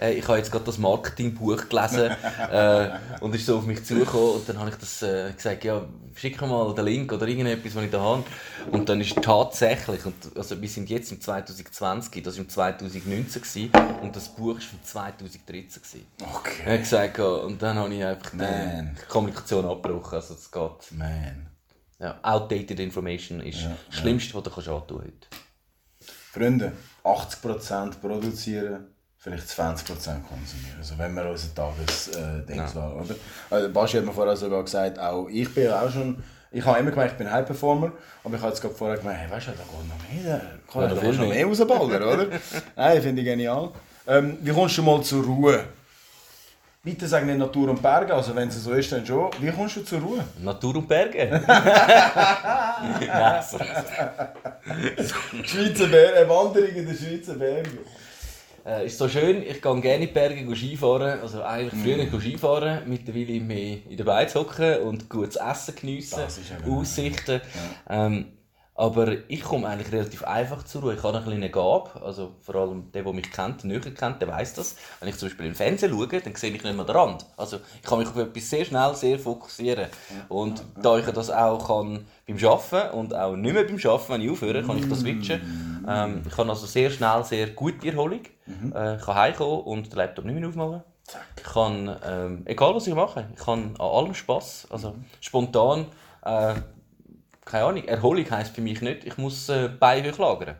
äh, ich habe jetzt gerade das Marketingbuch gelesen äh, und ist so auf mich zugekommen und dann habe ich das äh, gesagt, ja, schick mir mal den Link oder irgendetwas, was ich da habe. Und dann ist tatsächlich, und, also wir sind jetzt im 2020, das war im 2019 gewesen, und das Buch war von 2013 gewesen.
Okay.
Ich gesagt, und dann habe ich einfach die Kommunikation abgebrochen, also es geht.
Man.
Ja, outdated information ist ja, das Schlimmste, was du kannst antun heute.
Freunde, 80% produzieren vielleicht 20% konsumieren. Also wenn wir unsere Tagesdings äh, ja. oder? Also Basti hat mir vorher sogar gesagt, auch ich bin auch schon, ich habe immer gemerkt, ich bin High Performer, aber ich habe jetzt gerade vorher gemerkt, hey, weißt du, da geht noch mehr, da ja, da noch mehr rausballern, oder? Nein, finde ich genial. Ähm, wie kommst du mal zur Ruhe? Bitte sag nicht Natur und Berge, also wenn es so ist, dann schon. Wie kommst du zur Ruhe?
Natur und Berge?
so. Schweizer Berge, Wanderung in den Schweizer Bergen.
Äh, ist so schön, ich gehe gerne in die Berge Skifahren. Also eigentlich früher mm. Skifahren, mittlerweile mehr in der Beiz hocken und gutes Essen geniessen, Aussichten. Ja. Ähm, aber ich komme eigentlich relativ einfach zur Ruhe. Ich habe eine kleine Gabe, also vor allem der, der mich kennt, näher kennt, der weiß das. Wenn ich zum Beispiel im Fernsehen schaue, dann sehe ich nicht mehr den Rand. Also ich kann mich auf etwas sehr schnell sehr fokussieren. Und da ich das auch kann beim Arbeiten und auch nicht mehr beim Arbeiten, wenn ich aufhöre, kann ich das switchen. Ähm, ich kann also sehr schnell sehr gute Erholung. Mhm. Äh, ich kann heimkommen und den Laptop nicht mehr aufmachen. Ich kann, ähm, egal was ich mache, ich kann an allem Spass. Also spontan äh, keine Ahnung, Erholung heisst für mich nicht, ich muss äh, Beine hochlagern.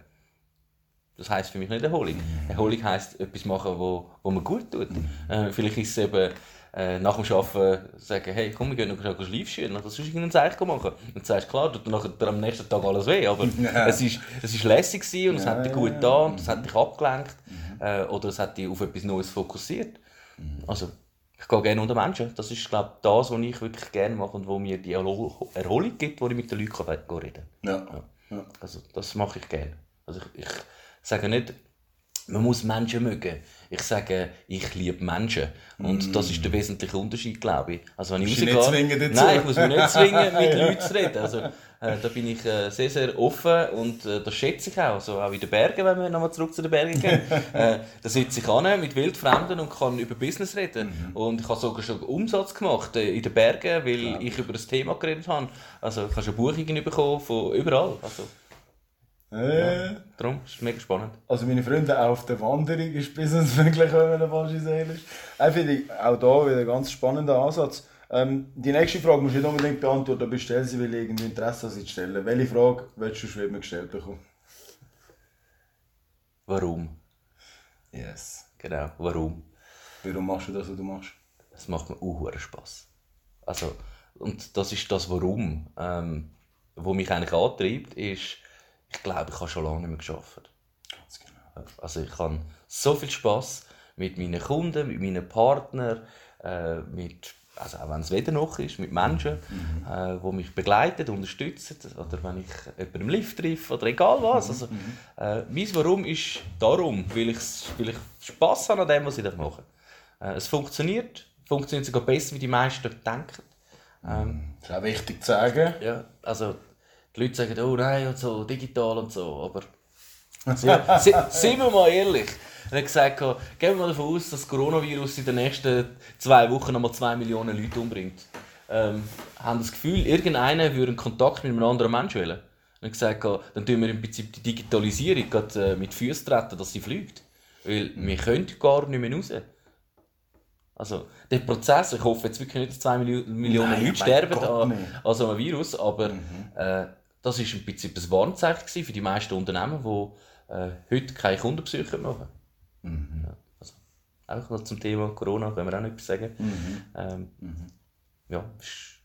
Das heisst für mich nicht Erholung. Mhm. Erholung heisst etwas machen, wo, wo mir gut tut. Mhm. Äh, vielleicht ist es eben äh, nach dem Arbeiten sagen, hey, komm, wir gehen noch schnell Schleifschuhe, dann kannst du irgendein Zeichen machen. Und du sagst, klar, tut nachher am nächsten Tag alles weh, aber
Ja.
es ist, es ist lässig gewesen und es
Ja,
hat dich gut.
Mhm.
da und es hat dich abgelenkt äh, oder es hat dich auf etwas Neues fokussiert.
Mhm.
Also, ich gehe gerne unter Menschen. Das ist, glaube ich, das, was ich wirklich gerne mache und wo mir die Erhol- Erholung gibt, wo ich mit den Leuten reden kann.
Ja. ja.
Also, das mache ich gerne. Also, ich, ich sage nicht, man muss Menschen mögen. Ich sage, ich liebe Menschen. Und das ist der wesentliche Unterschied, glaube ich. Also, wenn ich rausgehe...
nicht zwingen dazu.
Nein, ich muss mich nicht zwingen, mit Leuten zu reden. Also, äh, da bin ich äh, sehr, sehr offen und äh, das schätze ich auch. Also, auch in den Bergen, wenn wir nochmal zurück zu den Bergen gehen. äh, da sitze ich an mit Wildfremden und kann über Business reden.
Mhm.
Und ich habe sogar schon Umsatz gemacht äh, in den Bergen, weil ich über das Thema geredet habe. Also, ich habe schon Buchungen bekommen von überall. Also,
Äh,
darum ist es mega spannend.
Also meine Freunde, auch auf der Wanderung ist Business möglich, wenn man eine falsche Seele ist. Auch finde ich auch da wieder ein ganz spannender Ansatz. Ähm, die nächste Frage musst du nicht unbedingt beantworten, aber stell sie, weil ich irgendwie Interesse an sie zu stellen. Welche Frage willst du schon immer gestellt bekommen?
Warum?
Yes.
Genau, warum?
Warum machst du das, was du machst?
Es macht mir auch Spaß. Also, und das ist das Warum, ähm, wo mich eigentlich antreibt, ist, ich glaube, ich habe schon lange nicht mehr geschafft.
Ganz genau.
Also ich habe so viel Spaß mit meinen Kunden, mit meinen Partnern, äh, mit, also auch wenn es weder noch ist, mit Menschen, äh, die mich begleiten, unterstützen, oder wenn ich jemanden im Lift treffe, oder egal was. Also, äh, mein Warum ist darum, weil ich, weil ich Spass habe an dem, was ich da mache. Äh, es funktioniert, funktioniert sogar besser, wie die meisten denken. Ähm,
Das ist auch wichtig zu sagen.
ja, also die Leute sagen, oh nein, und so, digital und so, aber ja, se- sind wir mal ehrlich. Er hat gesagt, gehen wir mal davon aus, dass das Coronavirus in den nächsten zwei Wochen nochmal zwei Millionen Leute umbringt. Ähm, haben das Gefühl, irgendeiner würde einen Kontakt mit einem anderen Menschen wählen. Hat gesagt, dann tun wir im Prinzip die Digitalisierung gerade, äh, mit Füßen treten, dass sie fliegt. Weil wir können gar nicht mehr raus. Also, der Prozess, ich hoffe jetzt wirklich nicht, dass zwei Millio- Millionen
Nein,
Leute sterben an, an so einem Virus, aber äh, das ist im Prinzip ein Warnzeichen für die meisten Unternehmen, die äh, heute keine Kundenbesuche machen. Ja, also, auch noch zum Thema Corona können wir auch noch etwas sagen. Ähm, Ja, ist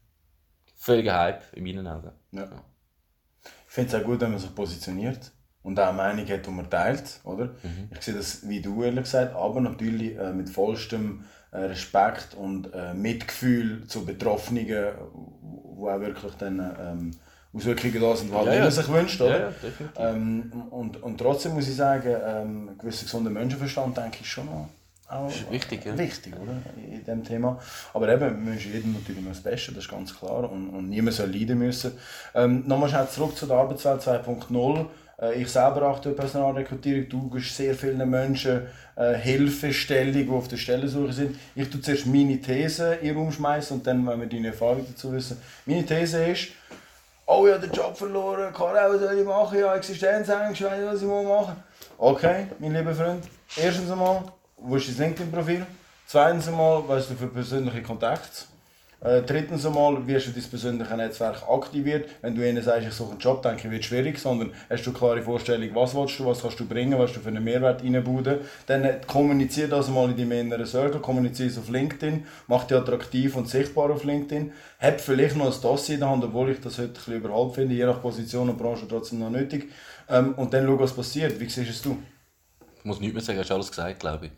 völliger Hype in meinen Augen.
Ja. Ich finde es auch gut, wenn man sich positioniert und auch eine Meinung hat, die man teilt. Oder? Ich sehe das wie du, ehrlich gesagt, aber natürlich äh, mit vollstem äh, Respekt und äh, Mitgefühl zu Betroffenen, wo auch wirklich dann ähm, Auswirkungen da sind, halt
Ja, ja.
man sich wünscht. Oder?
Ja.
Ähm, und, und trotzdem muss ich sagen, ähm, ein gewisser gesunder Menschenverstand, denke ich, schon noch auch
Ist wichtig, ja.
wichtig oder? in diesem Thema. Aber eben, wir wünschen jedem natürlich immer das Beste, das ist ganz klar. Und, und niemand soll leiden müssen. Ähm, Nochmal schnell zurück zu der Arbeitswelt 2.0. Äh, ich selber achte auf Personalrekrutierung. Du gibst sehr vielen Menschen äh, Hilfestellung, die auf der Stellensuche sind. Ich tue zuerst meine These in den Raum schmeißen und dann, wenn wir deine Erfahrung dazu wissen. Meine These ist, oh, ich habe den Job verloren, Karel, was soll ich machen? Ja, Existenzängst, ich weiß nicht, was ich machen muss. Okay, mein lieber Freund. Erstens einmal, wo ist dein LinkedIn-Profil? Zweitens einmal, was du für persönliche Kontakte? Äh, drittens einmal, wie hast du dein persönliche Netzwerk aktiviert? Wenn du ihnen sagst, ich suche einen Job, denke ich, wird schwierig, sondern hast du eine klare Vorstellung, was willst du, was kannst du bringen, was du für einen Mehrwert reinbauen. Dann äh, kommunizier das mal in deinem inneren Circle, kommunizier es auf LinkedIn, mach dich attraktiv und sichtbar auf LinkedIn. Hab vielleicht noch ein Dossier in der Hand, obwohl ich das heute ein bisschen überhaupt finde, je nach Position und Branche trotzdem noch nötig. Ähm, und dann schau, was passiert. Wie siehst es du?
Ich muss nichts mehr sagen, hast alles gesagt, glaube ich.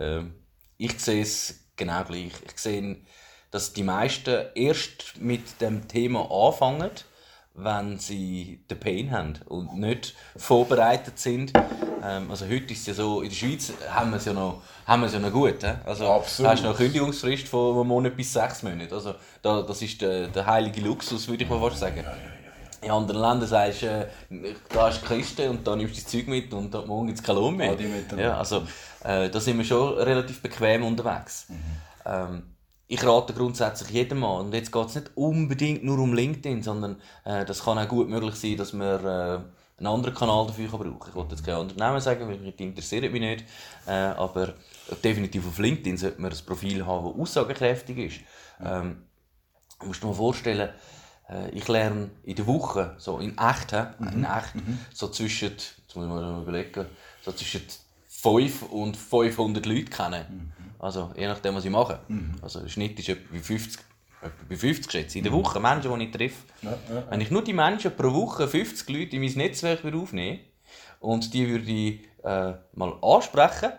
Ähm, ich sehe es genau gleich. Ich sehe, dass die meisten erst mit dem Thema anfangen, wenn sie den Pain haben und nicht vorbereitet sind. Ähm, also heute ist es ja so, in der Schweiz haben wir es ja noch, haben wir es ja noch gut. He? Also
Absolut.
hast du noch eine Kündigungsfrist von einem Monat bis sechs Monaten. Also da, das ist der, der heilige Luxus, würde ich mal fast sagen. In anderen Ländern sagst du, äh, da hast du die Kiste und da nimmst du das Zeug mit und morgen gibt es keinen Lohn mehr. Ja, also äh, da sind wir schon relativ bequem unterwegs. Ähm, ich rate grundsätzlich jedem an, und jetzt geht es nicht unbedingt nur um LinkedIn, sondern äh, das kann auch gut möglich sein, dass man äh, einen anderen Kanal dafür kann brauchen kann. Ich wollte jetzt kein Unternehmen sagen, weil die interessiert mich nicht, äh, aber definitiv auf LinkedIn sollte man ein Profil haben, das aussagekräftig ist. Ähm, Du musst dir mal vorstellen, äh, ich lerne in der Woche, so in echt, hä? in echt so zwischen, jetzt muss ich mal überlegen, so zwischen 5 und 500 Leute kennen. Also je nachdem, was ich mache. Also der Schnitt ist etwa bei 50, etwa bei 50 schätze. In der Woche Menschen, die ich treffe.
Ja, ja.
Wenn ich nur die Menschen pro Woche 50 Leute in mein Netzwerk würde aufnehmen und die würde ich äh, mal ansprechen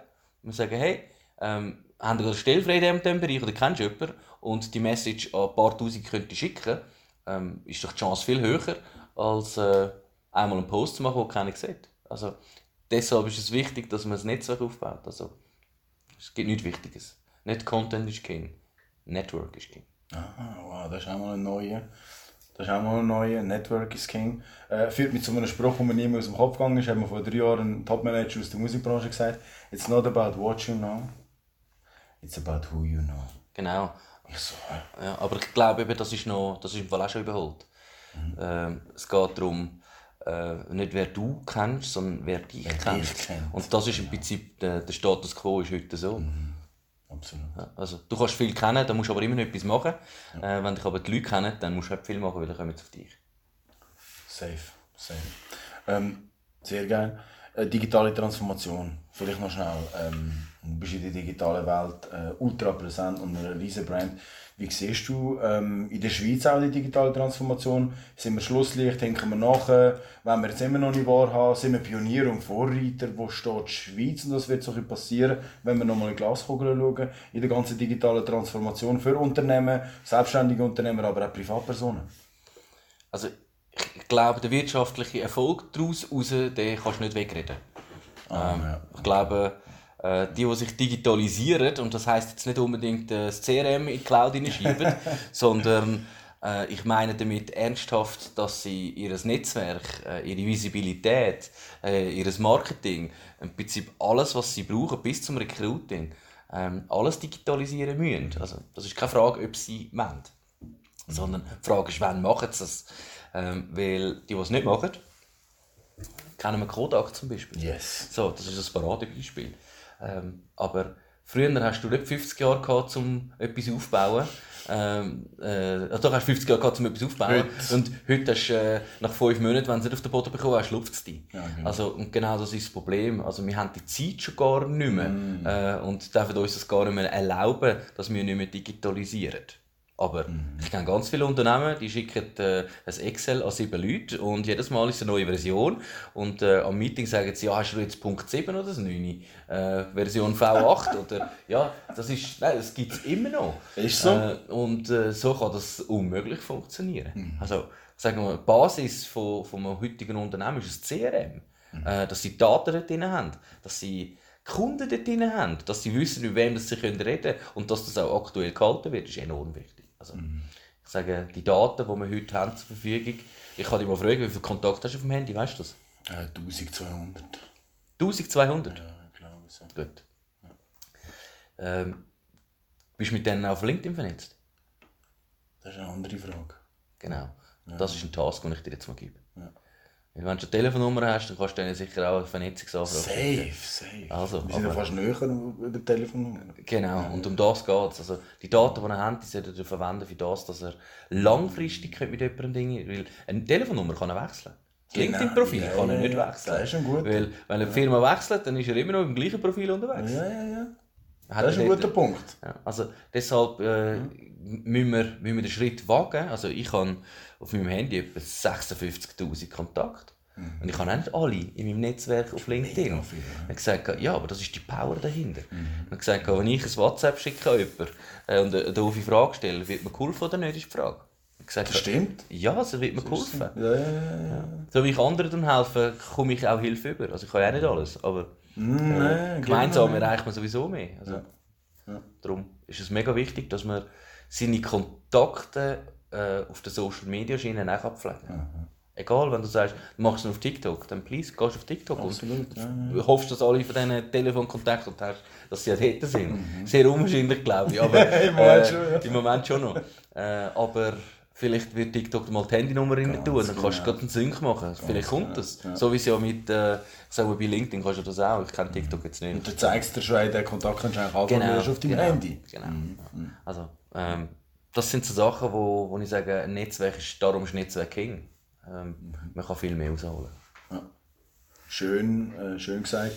und sagen, hey, ähm, haben eine Stelle frei in diesem Bereich oder kennst du jemanden und die Message an ein paar Tausend könnt ihr schicken, ähm, ist doch die Chance viel höher, als äh, einmal einen Post zu machen, den keiner sieht. Also, deshalb ist es wichtig, dass man ein Netzwerk aufbaut. Also, es gibt nichts Wichtiges. Nicht Content ist King, Network ist King.
Ah, wow, das ist auch mal ein neuer. Das ist auch mal ein neuer. Network is King. Äh, führt mich zu einem Spruch, der mir nie mehr aus dem Kopf gegangen ist. Hat mir vor drei Jahren ein Topmanager aus der Musikbranche gesagt. It's not about what you know, it's about who you know.
Genau.
Ich so,
Ja, aber ich glaube, eben, das ist, noch, das ist im Fall auch schon überholt. Ähm, es geht darum, äh, nicht wer du kennst, sondern wer dich
Wer dich kennt,
Und das ist im Prinzip der, der Status quo ist heute so.
absolut.
Ja, Also, du kannst viel kennen, dann musst du aber immer noch etwas machen. Äh, wenn dich aber die Leute kennen, dann musst du halt viel machen, weil dann kommen sie auf dich.
Safe, safe. Ähm, sehr geil. Äh, digitale Transformation. Vielleicht noch schnell. Ähm, du bist in der digitalen Welt äh, ultra präsent und eine riesen Brand. Wie siehst du ähm, in der Schweiz auch die digitale Transformation? Sind wir Schlusslicht, denken wir nachher, wenn wir jetzt immer noch nicht wahrhaben, sind wir Pionier und Vorreiter, wo steht die Schweiz und das wird so passieren, wenn wir nochmal in die Glaskugel schauen, in der ganzen digitalen Transformation für Unternehmen, selbstständige Unternehmer, aber auch Privatpersonen.
Also, ich, glaube, der wirtschaftliche Erfolg daraus raus, den kannst du nicht wegreden.
Ah,
Ähm,
ja.
Ich glaube, äh, die, die sich digitalisieren, und das heißt jetzt nicht unbedingt äh, das CRM in die Cloud hineinschieben, sondern äh, ich meine damit ernsthaft, dass sie ihr Netzwerk, äh, ihre Visibilität, äh, ihr Marketing, im Prinzip alles, was sie brauchen, bis zum Recruiting, ähm, alles digitalisieren müssen. Also, das ist keine Frage, ob sie wollen. Sondern die Frage ist, wann machen sie das? Ähm, weil die, die es nicht machen, kennen wir Kodak zum Beispiel.
Yes.
So, das ist ein Paradebeispiel. Ähm, aber früher hast du nicht 50 Jahre gehabt, um etwas aufzubauen. Ähm, äh, doch hast du 50 Jahre gehabt, um etwas aufzubauen.
Heute.
Und heute hast du äh, nach 5 Monaten, wenn du es nicht auf den Boden bekommen hast, lupft es dich.
Ja, genau.
Also, und genau das ist das Problem. Also, wir haben die Zeit schon gar nicht mehr.
Mm.
Äh, und dürfen uns das gar nicht mehr erlauben, dass wir nicht mehr digitalisieren. Aber
Mm.
ich kenne ganz viele Unternehmen, die schicken äh, ein Excel an sieben Leute und jedes Mal ist eine neue Version. Und äh, am Meeting sagen sie, ja, hast du jetzt Punkt 7 oder das 9? Äh, Version V8 oder ja, das ist, nein, das gibt es immer noch.
Ist so.
Äh, und äh, so kann das unmöglich funktionieren. Also, sagen wir, die Basis von, von einem heutigen Unternehmen ist das CRM. Äh, dass sie Daten dort drin haben, dass sie Kunden dort drin haben, dass sie wissen, mit wem sie reden können und dass das auch aktuell gehalten wird, ist enorm wichtig. Also, Ich sage, die Daten, die wir heute haben zur Verfügung, ich kann dich mal fragen, wie viel Kontakt hast du auf dem Handy, weißt du das?
Äh, 1200.
1200?
Ja, ich glaube so.
Gut. Ähm, bist du mit denen auf LinkedIn vernetzt?
Das ist eine andere Frage.
Genau. Das ist ein Task, den ich dir jetzt mal gebe.
Ja.
Weil Wenn du eine Telefonnummer hast, dann kannst du denen sicher auch eine Vernetzungsanfrage.
Safe, safe.
Also,
Wir sind ja fast näher über Telefonnummer.
Genau, und um das geht es. Also, die Daten, die er hat, die solltet ihr verwenden für das, dass er langfristig mit jemandem Dinge... Weil eine Telefonnummer kann er wechseln. Das
Genau.
LinkedIn-Profil
Ja,
kann er nicht wechseln.
Das ist ein guter.
Weil, wenn eine Firma wechselt, dann ist er immer noch im gleichen Profil unterwegs.
Ja, ja, ja.
Hat
Das ist
er
ein
dort-
guter Punkt.
Ja, also deshalb äh, müssen, wir, müssen wir den Schritt wagen. Also ich habe auf meinem Handy etwa 56'000 Kontakte. Und ich habe auch nicht alle in meinem Netzwerk auf LinkedIn.
mega viel, ja.
Ich habe gesagt, ja, aber das ist die Power dahinter. Ich habe gesagt, wenn ich ein WhatsApp schicke an jemanden äh, und eine doofe Frage stelle, wird mir geholfen oder nicht, ist die Frage. Gesagt,
Das stimmt.
Ja, also wird mir geholfen.
Ja, ja, ja.
So wie ich anderen dann helfe, komme ich auch Hilfe über. Also ich kann ja auch nicht alles, aber
Nein,
gemeinsam
genau.
erreicht man sowieso mehr. Also. Darum ist es mega wichtig, dass man seine Kontakte äh, auf den Social Media Schienen auch pflegen kann. Egal, wenn du sagst, du machst es auf TikTok, dann please, gehst auf TikTok
Absolut, ja,
und hoffst, dass alle von diesen Telefonkontakten hast, dass sie ja dort sind. Sehr unwahrscheinlich, glaube ich, aber
Im Moment
äh,
schon, ja.
im Moment schon noch. Äh, aber vielleicht wird TikTok mal die Handynummer rein tun, dann kannst du
genau.
gerade einen Sync machen. vielleicht kommt das. So wie es ja mit, äh, ich sage bei LinkedIn kannst du das auch. Ich kenne TikTok jetzt nicht.
Und du zeigst dir schon, den Kontakt kannst du eigentlich anfangen auf deinem
genau,
Handy.
Genau. Ja. Also, ähm, das sind so Sachen, wo, wo ich sage, ein Netzwerk ist, darum ist Netzwerk King. Ähm, Man kann viel mehr rausholen.
Schön, äh, schön gesagt.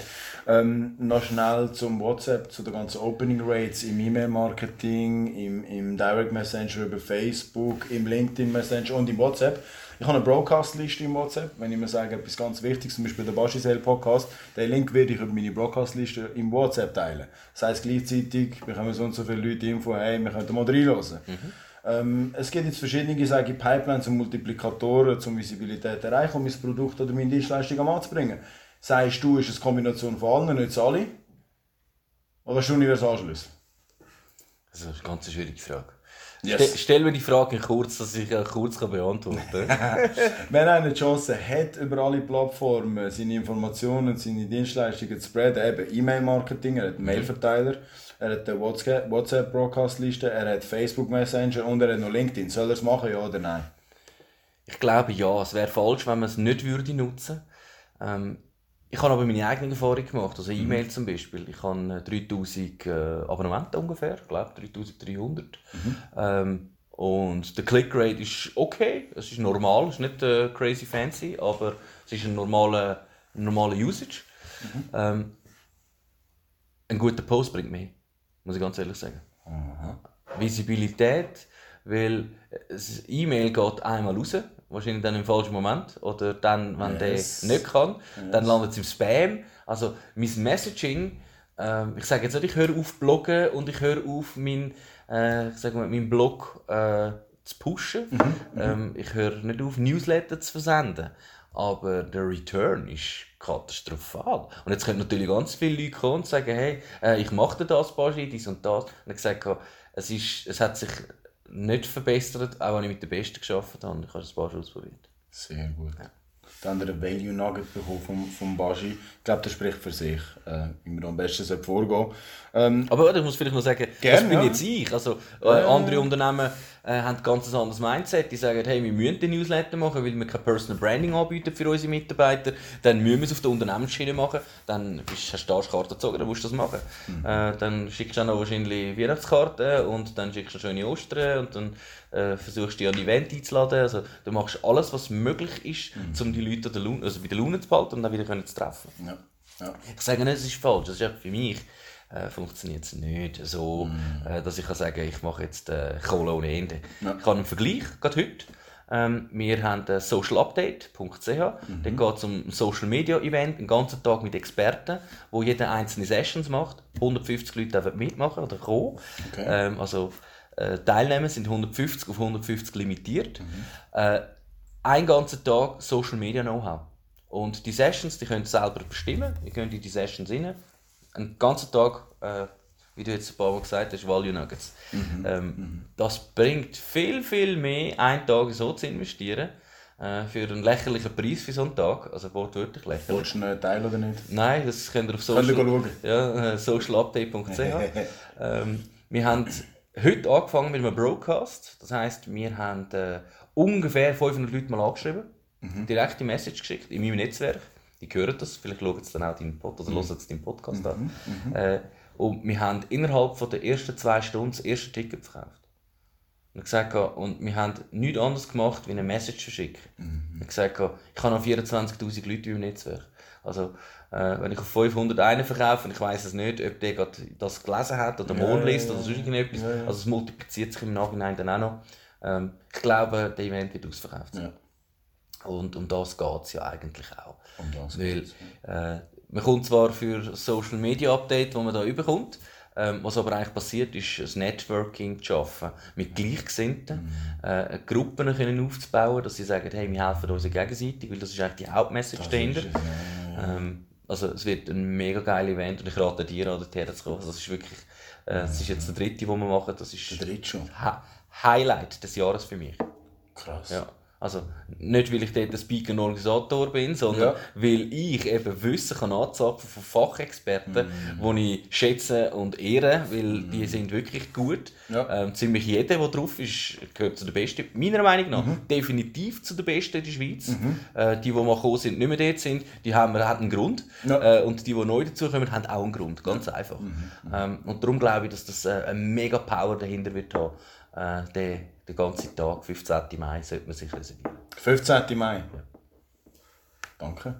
Ähm, noch schnell zum WhatsApp, zu den ganzen Opening Rates im E-Mail-Marketing, im, im Direct Messenger über Facebook, im LinkedIn Messenger und im WhatsApp. Ich habe eine Broadcast-Liste im WhatsApp. Wenn ich mir sage, etwas ganz Wichtiges, zum Beispiel der Bashisel Podcast, den Link werde ich über meine Broadcast-Liste im WhatsApp teilen. Das heisst gleichzeitig bekommen so und so viele Leute Info, hey, wir könnten mal reinhören. Mhm. Ähm, es gibt jetzt verschiedene sage ich, Pipelines und Multiplikatoren, um Visibilität zu erreichen, um mein Produkt oder meine Dienstleistung am Mann zu bringen. Sagst du, ist es eine Kombination von allen, nicht alle? Oder hast du Universalschlüssel?
Das ist eine ganz schwierige Frage.
Yes.
Ste stell mir die Frage kurz, dass ich äh, kurz kann beantworten kann.
Wenn einer eine Chance hat, über alle Plattformen seine Informationen, seine Dienstleistungen zu spreaden, eben E-Mail-Marketing, er hat einen Mailverteiler, er hat eine WhatsApp-Broadcast-Liste, er hat Facebook Messenger und er hat noch LinkedIn. Soll er es machen, ja oder nein?
Ich glaube ja. Es wäre falsch, wenn man es nicht würde nutzen ähm, Ich habe aber meine eigene Erfahrung gemacht. Also E-Mail zum Beispiel. Ich habe 3000 äh, Abonnementen ungefähr. Ich glaube 3300. Mhm. Ähm, und der Clickrate ist okay. Es ist normal. Es ist nicht äh, crazy fancy, aber es ist ein normaler, normaler Usage. Mhm. Ähm, ein guter Post bringt mehr. Muss ich ganz ehrlich sagen. Aha. Visibilität, weil das E-Mail geht einmal raus, wahrscheinlich dann im falschen Moment oder dann, wenn yes. der nicht kann, yes. dann landet es im Spam. Also mein Messaging, äh, ich sage jetzt nicht, ich höre auf bloggen und ich höre auf mein, äh, ich sage mal, meinen Blog äh, zu pushen. Mhm, mhm. ähm, ich höre nicht auf Newsletter zu versenden. Aber der Return ist katastrophal. Und jetzt können natürlich ganz viele Leute kommen und sagen, hey, äh, ich mache das, Baschi, dies und das. Und ich gesagt, es, ist, es hat sich nicht verbessert, auch wenn ich mit den Besten geschafft habe. Ich habe ein paar ausprobiert.
Sehr gut. Ja. Dann der Value Nugget bekommen vom, vom Baji. Ich glaube, das spricht für sich, äh, wie man am besten vorgehen
ähm, Aber ich muss vielleicht noch sagen, gern, das bin ja. jetzt ich. Also, äh, andere Unternehmen äh, haben ein ganz anderes Mindset. Die sagen, hey, wir müssen den Newsletter machen, weil wir kein Personal Branding anbieten für unsere Mitarbeiter. Dann müssen wir es auf der Unternehmensschiene machen. Dann bist, hast du Arschkarte gezogen, dann musst du das machen. Mhm. Äh, dann schickst du dann noch wahrscheinlich Weihnachtskarten und dann schickst du schöne Ostern und dann äh, versuchst du dich an ein Event einzuladen. Also, du machst alles, was möglich ist, mhm. um die Leute der Laune, also bei der Laune zu behalten und dann wieder zu treffen. Ja. Ja. Ich sage nicht, es ist falsch. Das ist für mich äh, funktioniert es nicht so, mm. äh, dass ich kann sagen ich mache jetzt äh, Kohle ohne Ende. Ja. Ich habe einen Vergleich, gerade heute. Ähm, wir haben socialupdate.ch. Mhm. Dort geht es um ein Social Media Event, einen ganzen Tag mit Experten, wo jeder einzelne Sessions macht. 150 Leute dürfen mitmachen oder kommen. Okay. Ähm, also äh, Teilnehmer sind 150 auf 150 limitiert. Mhm. Äh, ein ganzer Tag Social Media Know-how. Und die Sessions, die könnt ihr selber bestimmen. Ihr könnt in die Sessions rein einen ganzen Tag, äh, wie du jetzt ein paar Mal gesagt hast, Value Nuggets. Mhm. Ähm, mhm. Das bringt viel, viel mehr, einen Tag so zu investieren, äh, für einen lächerlichen Preis für so einen Tag. Also wortwörtlich lächerlich.
Wolltest du einen Teil oder nicht?
Nein, das könnt ihr auf social, ja, äh, socialupdate.ch. ähm, wir haben heute angefangen mit einem Broadcast. Das heisst, wir haben äh, ungefähr 500 Leute mal angeschrieben, mhm. direkte Message geschickt in meinem Netzwerk die hören das, vielleicht schauen sie dann auch deinen Pod oder mhm. hören deinen Podcast an. Mhm. mhm. Äh, und wir haben innerhalb von der ersten zwei Stunden das erste Ticket verkauft. Und, gesagt, und wir haben nichts anderes gemacht, wie eine Message verschicken. Mhm. Und gesagt, ich habe noch 24'000 Leute im Netzwerk. Also, äh, wenn ich auf 500 einen verkaufe und ich weiß es nicht, ob der gerade das gelesen hat oder ja, liest oder sonst irgendetwas, ja, ja. also es multipliziert sich im Nachhinein dann auch noch. Ähm, ich glaube, der Event wird ausverkauft sein. Und um das geht es ja eigentlich auch. Um das Weil, äh, man kommt zwar für das Social Media Update, das man da überkommt, ähm, was aber eigentlich passiert, ist ein Networking zu schaffen mit Gleichgesinnten, mhm. äh, Gruppen können aufzubauen, dass sie sagen, hey, wir helfen uns gegenseitig, weil das ist eigentlich die Hauptmessage dahinter. Ähm, also es wird ein mega geiles Event und ich rate dir an, dorthin zu kommen. Also, das ist wirklich, äh, das ist jetzt der dritte, den wir machen. Das ist
der dritte schon?
Highlight des Jahres für mich.
Krass.
Ja. Also nicht, weil ich dort ein Speaker Organisator bin, sondern ja. weil ich eben Wissen kann anzapfen von Fachexperten, mm. die ich schätze und ehre, weil mm. die sind wirklich gut. Ja. Ähm, ziemlich jeder, der drauf ist, gehört zu den Besten. Meiner Meinung nach mhm. definitiv zu den Besten in der Schweiz. Mhm. Äh, die, die mal gekommen sind, nicht mehr dort sind, die haben, haben einen Grund. Ja. Äh, und die, die neu dazukommen, haben auch einen Grund. Ganz einfach. Mhm. Ähm, und darum glaube ich, dass das äh, eine mega Power dahinter wird haben. Äh, den ganzen Tag, 15. Mai, sollte man sich reservieren.
15. Mai? Ja. Danke.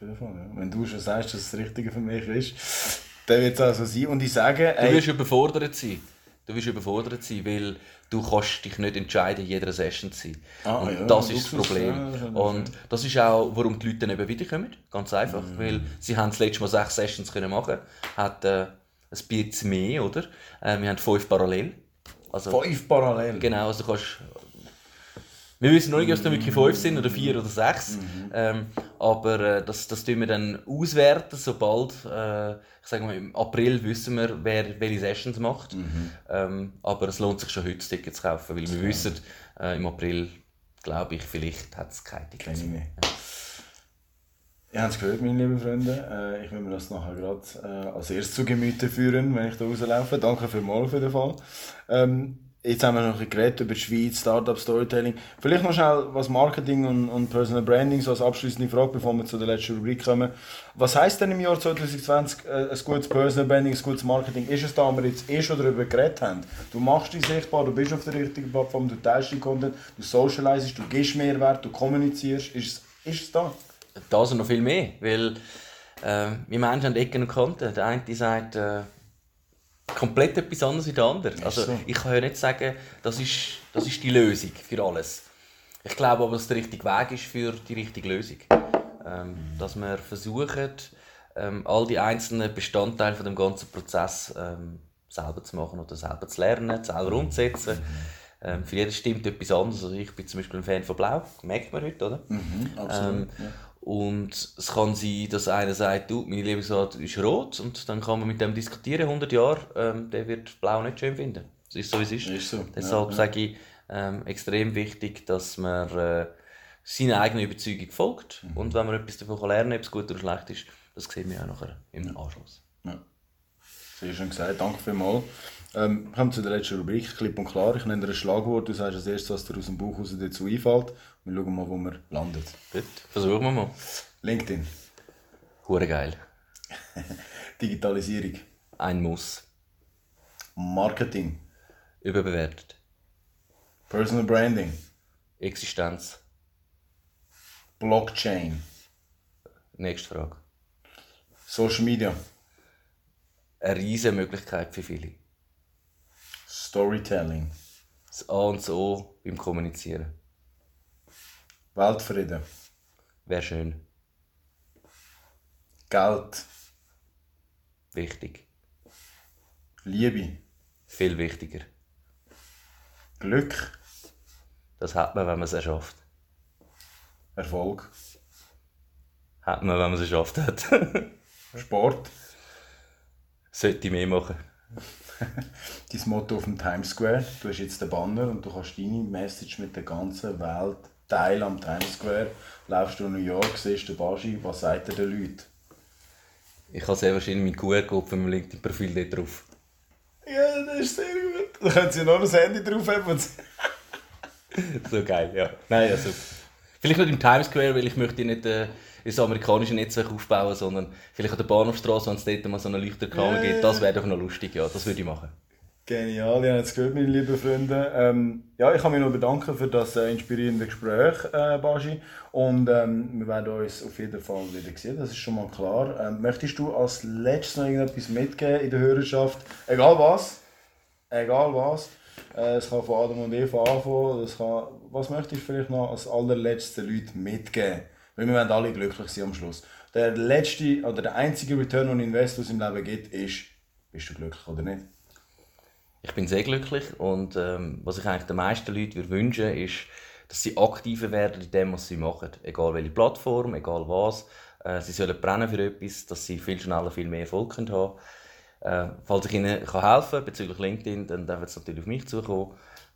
jeden Fall, ja. Wenn du schon sagst, dass es das Richtige für mich ist, dann wird es auch so sein. Und ich sage,
Du wirst überfordert sein. Du wirst überfordert sein, weil du kannst dich nicht entscheiden, in jeder Session zu sein.
Ah,
und
ja,
das ist das Problem.
ja, das ist
und das ist auch, warum die Leute dann eben wiederkommen. Ganz einfach.
Mhm.
Weil sie haben das letzte Mal sechs Sessions können machen hat äh, ein bisschen mehr, oder? Äh, wir haben fünf parallel. Also,
fünf parallel.
Genau, also du kannst. Wir wissen noch nicht, ob es dann wirklich fünf sind oder vier oder sechs. Ähm, aber äh, das, das tun wir dann auswerten, sobald, äh, ich sage mal, im April wissen wir, wer welche Sessions macht. Ähm, aber es lohnt sich schon heute, das Ticket zu kaufen, weil wir wissen, äh, im April, glaube ich, vielleicht hat es keine Tickets mehr.
Ihr habt es gehört, meine lieben Freunde. Äh, ich will mir das nachher gerade äh, als erstes zu Gemüte führen, wenn ich da rauslaufe. Danke vielmals für den Fall. Ähm, jetzt haben wir noch ein geredet über die Schweiz, Startup, Storytelling. Vielleicht noch schnell, was Marketing und, und Personal Branding, so als abschließende Frage, bevor wir zu der letzten Rubrik kommen. Was heisst denn im Jahr 2020 äh, ein gutes Personal Branding, ein gutes Marketing? Ist es da, wo wir jetzt eh schon darüber geredet haben? Du machst dich sichtbar, du bist auf der richtigen Plattform, du teilst den Content, du socializest, du gibst Mehrwert, du kommunizierst. Ist ist es da?
Das und noch viel mehr, weil äh, wir Menschen haben Ecken und Kanten. Der eine sagt äh, komplett etwas anderes wie der andere. Also
so.
ich kann ja nicht sagen, das ist, das ist die Lösung für alles. Ich glaube aber, dass der richtige Weg ist für die richtige Lösung. Ähm, dass wir versuchen, ähm, all die einzelnen Bestandteile von dem ganzen Prozess ähm, selber zu machen oder selber zu lernen, selber umzusetzen. Ähm, für jeden stimmt etwas anderes. Also ich bin zum Beispiel ein Fan von Blau, merkt man heute, oder?
Absolut.
Ähm, Und es kann sein, dass einer sagt, du, meine Lebensart ist rot und dann kann man mit dem diskutieren, 100 Jahre, ähm, der wird blau nicht schön finden. Das ist so, wie es ist.
Ist so,
Deshalb
ja,
sage ich, ähm, extrem wichtig, dass man äh, seiner eigenen Überzeugung folgt
Mhm.
und wenn man etwas davon lernen kann, ob es gut oder schlecht ist, das sehen wir auch nachher im Anschluss.
Ja. Sehr schön gesagt, danke vielmals. Ähm, wir kommen zu der letzten Rubrik, klipp und klar. Ich nenne dir ein Schlagwort, du sagst als erstes, was dir aus dem Bauch raus dazu einfällt. Wir schauen mal, wo wir landet.
Gut, versuchen wir mal.
LinkedIn,
Hure geil.
Digitalisierung,
Ein Muss.
Marketing,
Überbewertet.
Personal Branding,
Existenz.
Blockchain,
Nächste Frage.
Social Media,
Eine riesige Möglichkeit für viele.
Storytelling,
Das A und das O beim Kommunizieren.
Weltfrieden,
Wäre schön.
Geld,
Wichtig.
Liebe,
Viel wichtiger.
Glück,
Das hat man, wenn man es erschafft.
Erfolg,
Hat man, wenn man es erschafft hat.
Sport,
Sollte mehr machen.
dein Motto auf dem Times Square. Du hast jetzt den Banner und du kannst deine Message mit der ganzen Welt teilen am Times Square. Laufst du in New York, siehst den Baschi, was sagt er den Leuten?
Ich habe sehr wahrscheinlich mein QR-Code von meinem LinkedIn-Profil dort drauf.
Ja, das ist sehr gut. Da können sie noch das Handy drauf haben.
So geil, ja. Nein, also. Vielleicht nicht im Times Square, weil ich möchte nicht äh, das amerikanische Netzwerk aufbauen, sondern vielleicht an der Bahnhofstraße, wenn es dort mal so eine Leuchterkammer
ja,
gibt. Das wäre doch noch lustig, ja. Das würde ich machen.
Genial, ihr habt es gehört, meine lieben Freunde. Ähm, ja, ich kann mich noch bedanken für das äh, inspirierende Gespräch, äh, Baschi. Und ähm, wir werden uns auf jeden Fall wieder sehen, das ist schon mal klar. Ähm, möchtest du als letztes noch irgendetwas mitgeben in der Hörerschaft? Egal was. Egal was. Äh, es kann von Adam und Eva anfangen. Es kann, was möchtest du vielleicht noch als allerletzte Leute mitgeben? Weil wir werden alle glücklich sein am Schluss. Der letzte oder der einzige Return on Invest, den es im Leben gibt, ist, bist du glücklich oder nicht?
Ich bin sehr glücklich und ähm, was ich eigentlich den meisten Leuten würde wünschen ist, dass sie aktiver werden in dem, was sie machen. Egal welche Plattform, egal was. Äh, sie sollen brennen für etwas, dass sie viel schneller viel mehr Erfolg können haben äh, Falls ich ihnen kann helfen kann bezüglich LinkedIn, dann dürfen sie natürlich auf mich zukommen.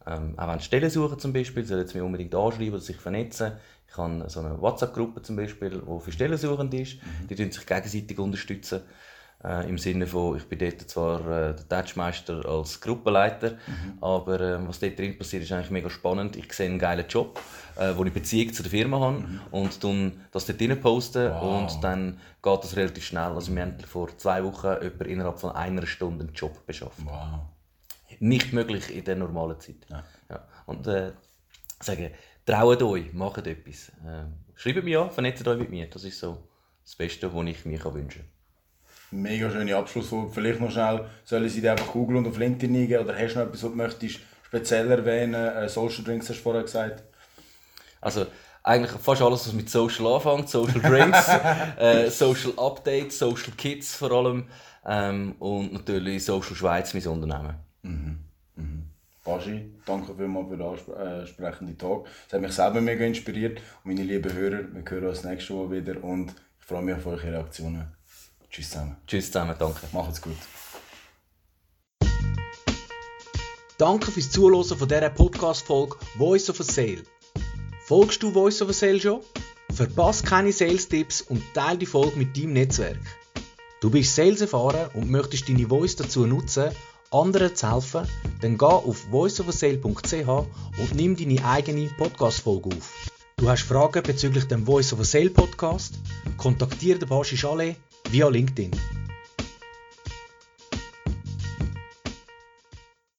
Ähm, auch wenn Stellen suchen zum Beispiel, sollen sie mich unbedingt anschreiben oder sich vernetzen. Ich habe so eine WhatsApp-Gruppe zum Beispiel, die für Stellensuchend ist. Die tun sich gegenseitig unterstützen. Äh, Im Sinne von, ich bin dort zwar äh, der Touchmeister als Gruppenleiter, aber äh, was dort drin passiert, ist eigentlich mega spannend. Ich sehe einen geilen Job, äh, wo ich Beziehung zu der Firma habe und dann das dort rein posten und dann geht das relativ schnell. Also wir haben vor zwei Wochen etwa innerhalb von einer Stunde einen Job beschafft.
Wow.
Nicht möglich in der normalen Zeit. Ja. Und äh, sagen, traut euch, macht etwas. Äh, schreibt mich an, vernetzt euch mit mir. Das ist so das Beste, was ich mir wünschen kann.
Mega schöne Abschlussfolge. Vielleicht noch schnell, sollen sie dir einfach googeln und auf LinkedIn eingeben oder hast du noch etwas, was du möchtest speziell erwähnen? Äh, Social Drinks hast du vorher gesagt.
Also eigentlich fast alles, was mit Social anfängt. Social Drinks, äh, Social Updates, Social Kids vor allem ähm, und natürlich Social Schweiz, mein Unternehmen. Mhm.
Mhm. Baschi, danke vielmals für den ansprechenden Talk. Es hat mich selber mega inspiriert. Und meine lieben Hörer, wir hören uns nächste Woche wieder und ich freue mich auf eure Reaktionen. Tschüss zusammen.
Tschüss zusammen, danke.
Macht's gut.
Danke fürs Zuhören von dieser Podcast-Folge Voice of a Sale. Folgst du Voice of a Sale schon? Verpasse keine Sales-Tipps und teile die Folge mit deinem Netzwerk. Du bist Sales erfahren und möchtest deine Voice dazu nutzen, anderen zu helfen, dann geh auf voiceofasale.ch und nimm deine eigene Podcast-Folge auf. Du hast Fragen bezüglich dem Voice of a Sale Podcast? Kontaktiere den Baschi Chalet via LinkedIn.